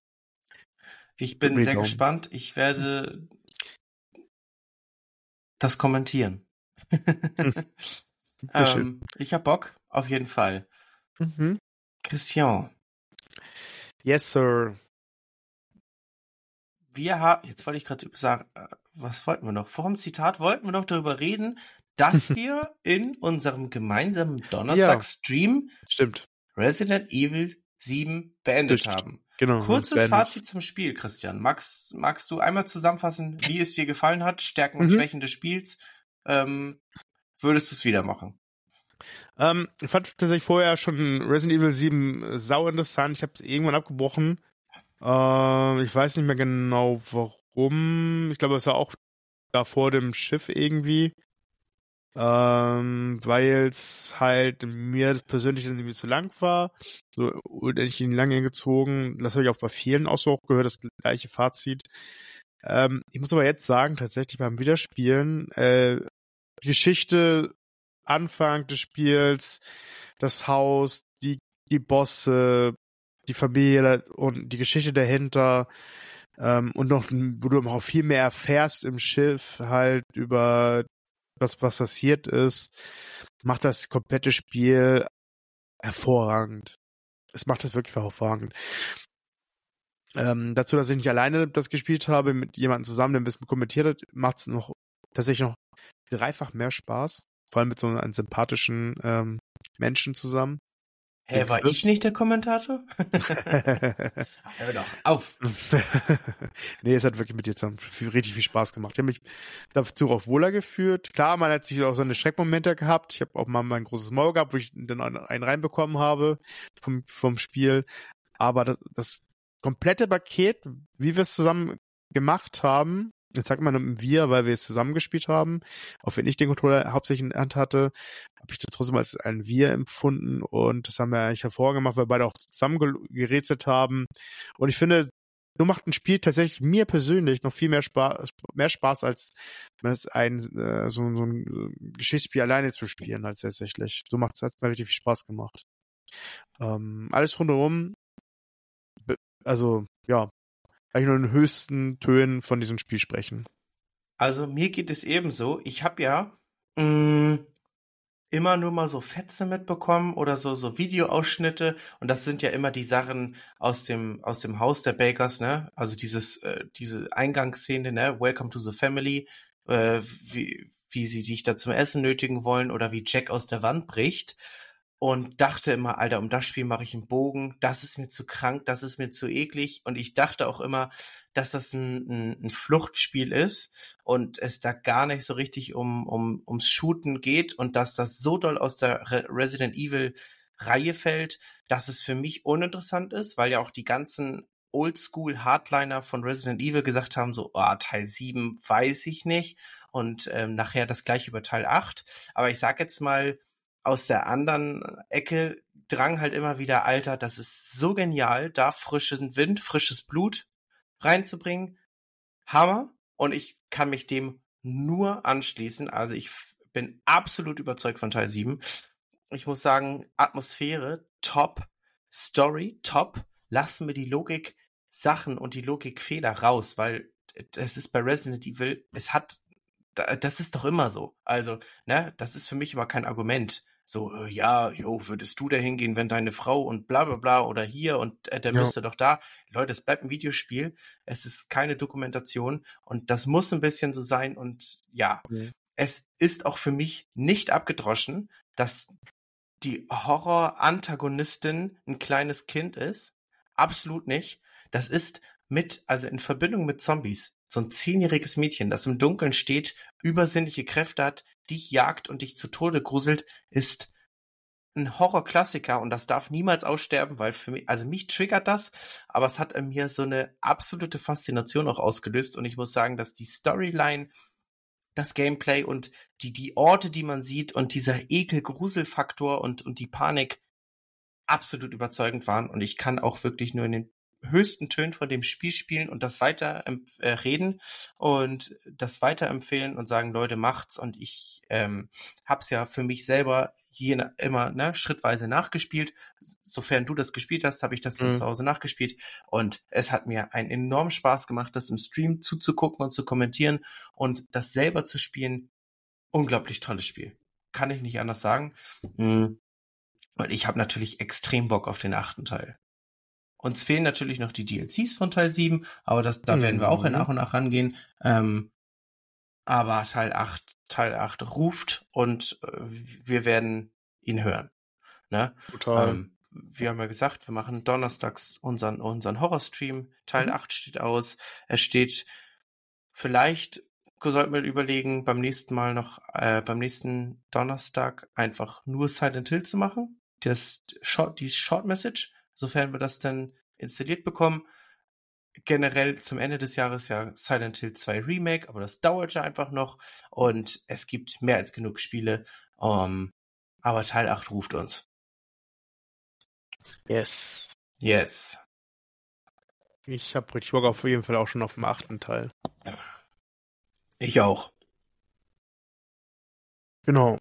Ich bin sehr gespannt. Ich werde das kommentieren. <laughs> ähm, ich hab Bock, auf jeden Fall. Mhm. Christian. Yes, sir. Wir haben, jetzt wollte ich gerade sagen, äh, was wollten wir noch? Vor dem Zitat wollten wir noch darüber reden, dass <laughs> wir in unserem gemeinsamen Donnerstag-Stream ja, Resident Evil 7 beendet Stimmt. haben. Genau. Kurzes Fazit zum Spiel, Christian. Magst, magst du einmal zusammenfassen, wie es dir gefallen hat, Stärken und mhm. Schwächen des Spiels? Ähm, würdest du es wieder machen? Ähm, ich fand tatsächlich vorher schon Resident Evil 7 sau interessant. Ich habe es irgendwann abgebrochen. Äh, ich weiß nicht mehr genau warum. Ich glaube, es war auch da vor dem Schiff irgendwie ähm, weil es halt mir persönlich irgendwie zu lang war. So, und ich ihn lange gezogen. Das habe ich auch bei vielen auch so gehört, das gleiche Fazit. Ähm, ich muss aber jetzt sagen, tatsächlich beim Wiederspielen, äh, Geschichte, Anfang des Spiels, das Haus, die, die Bosse, die Familie und die Geschichte dahinter, ähm, und noch, wo du auch viel mehr erfährst im Schiff, halt über was, was passiert ist, macht das komplette Spiel hervorragend. es macht das wirklich hervorragend. Ähm, dazu, dass ich nicht alleine das gespielt habe, mit jemandem zusammen, der ein bisschen kommentiert hat, macht es noch tatsächlich noch dreifach mehr Spaß. Vor allem mit so einem sympathischen ähm, Menschen zusammen. Hä, hey, war ich nicht der Kommentator? <laughs> Hör doch auf. <laughs> nee, es hat wirklich mit dir zusammen richtig viel Spaß gemacht. Ich habe mich dazu auch wohler gefühlt. Klar, man hat sich auch so eine Schreckmomente gehabt. Ich habe auch mal mein großes Maul gehabt, wo ich dann einen reinbekommen habe vom, vom Spiel. Aber das, das komplette Paket, wie wir es zusammen gemacht haben, jetzt sagt man wir, weil wir es zusammengespielt haben, auch wenn ich den Controller hauptsächlich in der Hand hatte, habe ich das trotzdem als ein Wir empfunden und das haben wir eigentlich hervorgemacht, weil wir beide auch zusammen gerätselt haben. Und ich finde, so macht ein Spiel tatsächlich mir persönlich noch viel mehr Spaß, mehr Spaß als ein äh, so, so ein Geschichtsspiel alleine zu spielen als tatsächlich. So macht es mir richtig viel Spaß gemacht. Ähm, alles rundherum, also ja, eigentlich nur in höchsten Tönen von diesem Spiel sprechen. Also mir geht es ebenso. Ich habe ja mh, mm, immer nur mal so Fetze mitbekommen oder so so Videoausschnitte und das sind ja immer die Sachen aus dem aus dem Haus der Bakers, ne? Also dieses äh, diese Eingangsszene, ne? Welcome to the Family, äh, wie wie sie dich da zum Essen nötigen wollen oder wie Jack aus der Wand bricht und dachte immer, Alter, um das Spiel mache ich einen Bogen, das ist mir zu krank, das ist mir zu eklig. Und ich dachte auch immer, dass das ein, ein, ein Fluchtspiel ist und es da gar nicht so richtig um, um, ums Shooten geht und dass das so doll aus der Re Resident Evil Reihe fällt, dass es für mich uninteressant ist, weil ja auch die ganzen Oldschool Hardliner von Resident Evil gesagt haben, so, oh, Teil 7 weiß ich nicht und ähm, nachher das gleiche über Teil 8. Aber ich sag jetzt mal, aus der anderen Ecke drang halt immer wieder, Alter, das ist so genial, da frischen Wind, frisches Blut reinzubringen. Hammer. Und ich kann mich dem nur anschließen. Also ich bin absolut überzeugt von Teil 7. Ich muss sagen, Atmosphäre, top. Story, top. Lassen wir die Logik Sachen und die Logikfehler raus, weil es ist bei Resident Evil, es hat, das ist doch immer so. Also, ne, das ist für mich immer kein Argument so, äh, ja, jo, würdest du da hingehen, wenn deine Frau und bla bla bla oder hier und äh, der ja. müsste doch da. Leute, es bleibt ein Videospiel, es ist keine Dokumentation und das muss ein bisschen so sein und ja, okay. es ist auch für mich nicht abgedroschen, dass die Horror-Antagonistin ein kleines Kind ist. Absolut nicht. Das ist mit, also in Verbindung mit Zombies, so ein zehnjähriges Mädchen, das im Dunkeln steht, übersinnliche Kräfte hat, dich jagt und dich zu Tode gruselt, ist ein Horrorklassiker und das darf niemals aussterben, weil für mich, also mich triggert das, aber es hat in mir so eine absolute Faszination auch ausgelöst und ich muss sagen, dass die Storyline, das Gameplay und die, die Orte, die man sieht und dieser Ekel-Gruselfaktor und, und die Panik absolut überzeugend waren und ich kann auch wirklich nur in den höchsten Tönen von dem Spiel spielen und das weiter äh, reden und das weiterempfehlen und sagen, Leute, macht's. Und ich ähm, hab's ja für mich selber je immer ne, schrittweise nachgespielt. Sofern du das gespielt hast, habe ich das mhm. zu Hause nachgespielt. Und es hat mir einen enormen Spaß gemacht, das im Stream zuzugucken und zu kommentieren und das selber zu spielen. Unglaublich tolles Spiel. Kann ich nicht anders sagen. Mhm. Und ich habe natürlich extrem Bock auf den achten Teil. Uns fehlen natürlich noch die DLCs von Teil 7, aber das, da mhm. werden wir auch in mhm. nach und nach rangehen. Ähm, aber Teil 8, Teil 8 ruft und äh, wir werden ihn hören. Ne? Total. Ähm, wir haben ja gesagt, wir machen donnerstags unseren, unseren Horror-Stream. Teil mhm. 8 steht aus. Es steht vielleicht sollten wir überlegen, beim nächsten Mal noch, äh, beim nächsten Donnerstag einfach nur Silent Hill zu machen. Das Short, die Short Message sofern wir das dann installiert bekommen. Generell zum Ende des Jahres ja Silent Hill 2 Remake, aber das dauert ja einfach noch und es gibt mehr als genug Spiele. Um, aber Teil 8 ruft uns. Yes. Yes. Ich habe richtig Bock auf jeden Fall auch schon auf dem achten Teil. Ich auch. Genau.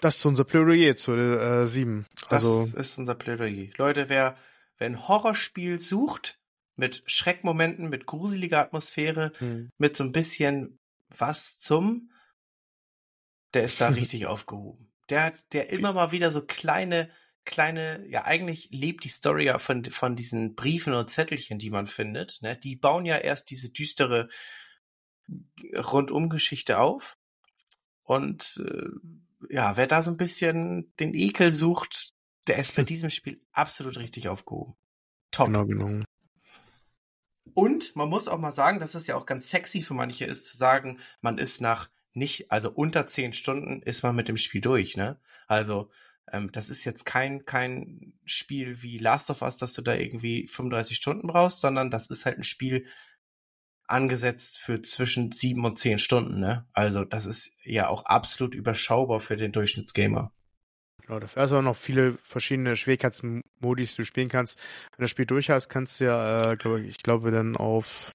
Das ist unser Plädoyer zu äh, 7. Also, das ist unser Plädoyer. Leute, wer, wer ein Horrorspiel sucht, mit Schreckmomenten, mit gruseliger Atmosphäre, hm. mit so ein bisschen was zum, der ist da <laughs> richtig aufgehoben. Der hat, der immer mal wieder so kleine kleine, ja eigentlich lebt die Story ja von, von diesen Briefen und Zettelchen, die man findet. Ne? Die bauen ja erst diese düstere Rundumgeschichte auf. Und äh, ja, wer da so ein bisschen den Ekel sucht, der ist bei diesem Spiel absolut richtig aufgehoben. Top. Genau, genau. Und man muss auch mal sagen, dass es ja auch ganz sexy für manche ist, zu sagen, man ist nach nicht, also unter zehn Stunden ist man mit dem Spiel durch, ne? Also, ähm, das ist jetzt kein, kein Spiel wie Last of Us, dass du da irgendwie 35 Stunden brauchst, sondern das ist halt ein Spiel angesetzt für zwischen sieben und zehn Stunden, ne? Also, das ist ja auch absolut überschaubar für den Durchschnittsgamer. Genau, dafür hast du auch noch viele verschiedene Schwierigkeitsmodis, die du spielen kannst. Wenn du das Spiel durch hast, kannst du ja, äh, glaube ich, glaube dann auf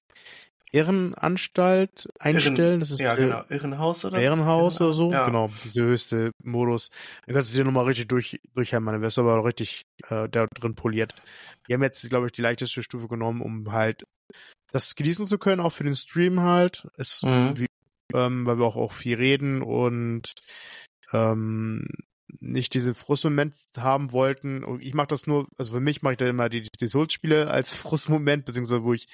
Irrenanstalt einstellen. Irren, das ist ja, genau. Irrenhaus oder? Irrenhaus oder so. Ja. Genau, diese höchste Modus. Dann kannst du dir nochmal richtig durch, durchhämmern. Dann wirst du aber richtig äh, da drin poliert. Die haben jetzt, glaube ich, die leichteste Stufe genommen, um halt das genießen zu können, auch für den Stream halt. Es, Mhm. wie, ähm, weil wir auch, auch viel reden und ähm, nicht diesen Frustmoment haben wollten. Und ich mache das nur, also für mich mache ich dann immer die, die Souls-Spiele <laughs> als Frustmoment, beziehungsweise wo ich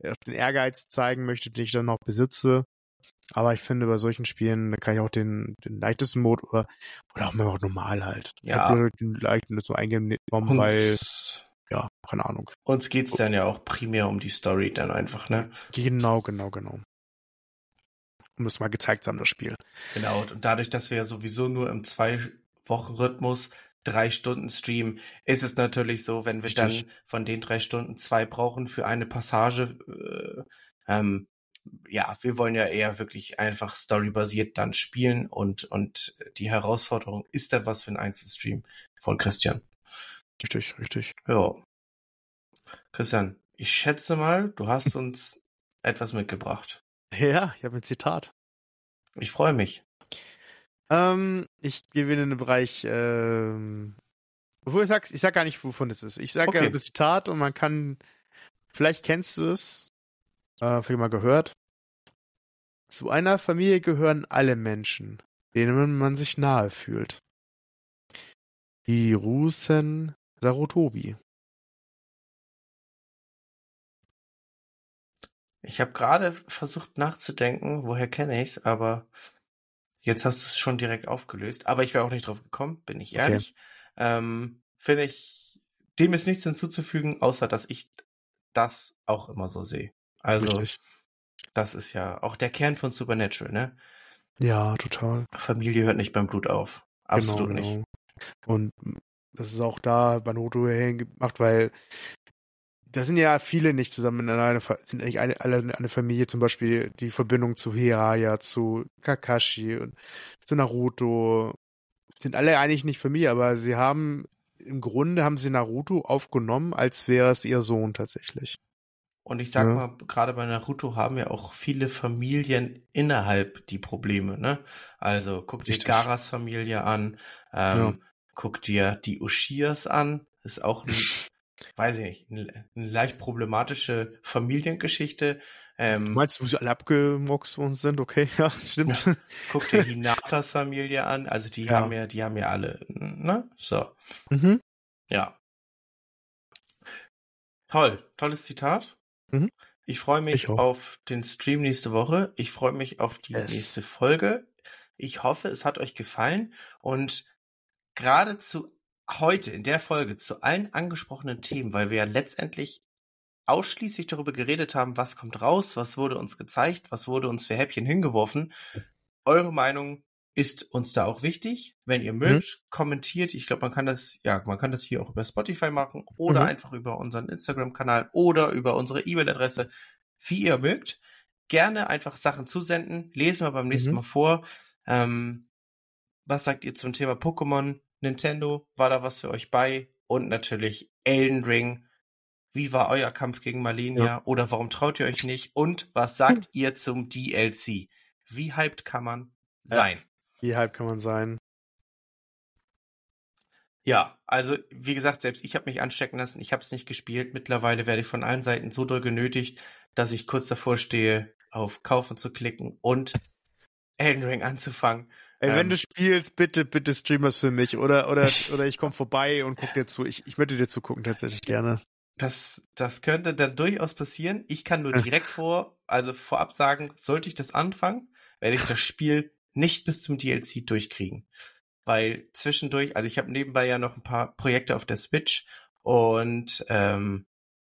äh, den Ehrgeiz zeigen möchte, den ich dann noch besitze. Aber ich finde, bei solchen Spielen, da kann ich auch den, den leichtesten Mode oder, oder auch mal normal halt. Ich Ja. nur den leichten so eingenommen, weil, keine Ahnung. uns geht's dann ja auch primär um die Story dann einfach, ne? Genau, genau, genau. Um es mal gezeigt zu haben, das Spiel. Genau. Und dadurch, dass wir ja sowieso nur im Zwei-Wochen-Rhythmus drei Stunden streamen, ist es natürlich so, wenn wir Richtig. dann von den drei Stunden zwei brauchen für eine Passage, äh, ähm, ja, wir wollen ja eher wirklich einfach storybasiert dann spielen und, und die Herausforderung ist dann was für ein Einzelstream von Christian. Richtig, richtig. Ja. Christian, ich schätze mal, du hast uns etwas mitgebracht. <laughs> Ja, ich habe ein Zitat. Ich freue mich. Ähm, ich gehe wieder in den Bereich, ähm, bevor ich sag's, ich sag gar nicht, wovon es ist. Ich sage Okay. das Zitat und man kann, vielleicht kennst du es, äh, vielleicht mal gehört. Zu einer Familie gehören alle Menschen, denen man sich nahe fühlt. Hirusen Sarutobi. Ich habe gerade versucht nachzudenken, woher kenne ich's, aber jetzt hast du es schon direkt aufgelöst. Aber ich wäre auch nicht drauf gekommen, bin ich Okay. ehrlich. Ähm, Finde ich, dem ist nichts hinzuzufügen, außer dass ich das auch immer so sehe. Also, Richtig. das ist ja auch der Kern von Supernatural, ne? Ja, total. Familie hört nicht beim Blut auf. Absolut genau, nicht. genau. Und das ist auch da bei Naruto hingemacht, weil da sind ja viele nicht zusammen in einer, sind eigentlich eine, alle eine Familie, zum Beispiel die Verbindung zu Hiraya, zu Kakashi und zu Naruto, sind alle eigentlich nicht Familie, aber sie haben, im Grunde haben sie Naruto aufgenommen, als wäre es ihr Sohn tatsächlich. Und ich sag Ja. mal, gerade bei Naruto haben ja auch viele Familien innerhalb die Probleme, ne? Also guck dir. Garas Familie an, ähm, Ja. guck dir die Ushias an, ist auch ein, <laughs> weiß ich nicht, eine, leicht problematische Familiengeschichte. Du Ähm, meinst, wo sie alle abgemurkst worden sind? Okay, <laughs> ja, stimmt. guck dir Hinatas Familie an, also die Ja. haben ja, die haben ja alle, ne? So, mhm. ja. Toll, tolles Zitat. Mhm. Ich freue mich Ich auf den Stream nächste Woche. Ich freue mich auf die Yes. nächste Folge. Ich hoffe, es hat euch gefallen und gerade zu heute in der Folge zu allen angesprochenen Themen, weil wir ja letztendlich ausschließlich darüber geredet haben, was kommt raus, was wurde uns gezeigt, was wurde uns für Häppchen hingeworfen. Eure Meinung ist uns da auch wichtig. Wenn ihr mögt, kommentiert. Ich glaube, man kann das, ja, man kann das hier auch über Spotify machen oder Mhm. einfach über unseren Instagram-Kanal oder über unsere E-Mail-Adresse, wie ihr mögt. Gerne einfach Sachen zusenden. Lesen wir beim nächsten Mhm. Mal vor. Ähm, was sagt ihr zum Thema Pokémon? Nintendo, war da was für euch bei? Und natürlich Elden Ring. Wie war euer Kampf gegen Malenia? Ja. Oder warum traut ihr euch nicht? Und was sagt ihr zum DLC? Wie hyped kann man sein? Wie halb kann man sein? Ja, also wie gesagt, selbst ich habe mich anstecken lassen. Ich habe es nicht gespielt. Mittlerweile werde ich von allen Seiten so doll genötigt, dass ich kurz davor stehe, auf Kaufen zu klicken und Elden Ring anzufangen. Ey, wenn Ähm. du spielst, bitte, bitte stream es für mich. Oder, oder, <laughs> oder ich komme vorbei und guck dir zu. Ich, ich möchte dir zugucken, tatsächlich gerne. Das, das könnte dann durchaus passieren. Ich kann nur <laughs> direkt vor, also vorab sagen, sollte ich das anfangen, werde ich das Spiel nicht bis zum DLC durchkriegen. Weil zwischendurch, also ich habe nebenbei ja noch ein paar Projekte auf der Switch und ähm,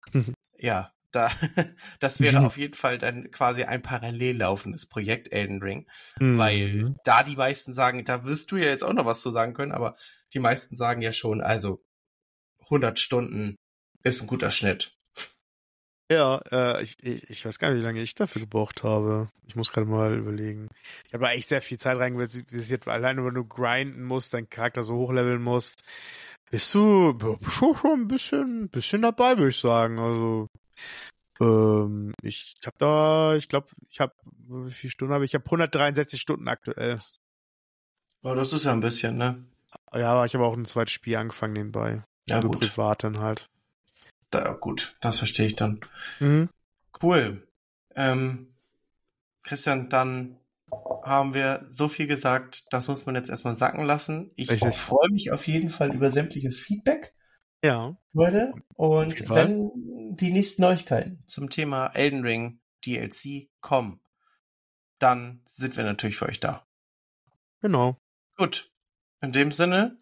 <laughs> ja, da, <laughs> das wäre auf jeden Fall dann quasi ein parallel laufendes Projekt Elden Ring. weil Mhm. da die meisten sagen, da wirst du ja jetzt auch noch was zu sagen können, aber die meisten sagen ja schon, also 100 Stunden ist ein guter Schnitt. Ja, äh, ich, ich, ich weiß gar nicht, wie lange ich dafür gebraucht habe. Ich muss gerade mal überlegen. Ich habe echt sehr viel Zeit reinvestiert, alleine wenn du grinden musst, deinen Charakter so hochleveln musst, bist du schon, schon ein bisschen, bisschen dabei, würde ich sagen. Also ähm, ich habe da, ich glaube, ich habe, wie viele Stunden habe ich? Ich habe 163 Stunden aktuell. Oh, das ist ja ein bisschen, ne? Ja, aber ich habe auch ein zweites Spiel angefangen nebenbei. Ja, Nur gut. privat dann halt. Da, gut, das verstehe ich dann. Mhm. Cool. Ähm, Christian, dann haben wir so viel gesagt, das muss man jetzt erstmal sacken lassen. Ich freue mich auf jeden Fall über sämtliches Feedback. Ja. Leute. Und wenn die nächsten Neuigkeiten zum Thema Elden Ring DLC kommen, dann sind wir natürlich für euch da. Genau. Gut. In dem Sinne,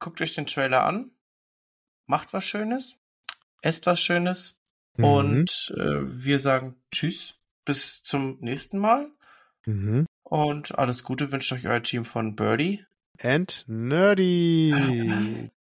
guckt euch den Trailer an, macht was Schönes, esst was Schönes Mhm. und äh, wir sagen Tschüss, bis zum nächsten Mal Mhm. und alles Gute wünscht euch euer Team von Birdie. And nerdy. <laughs>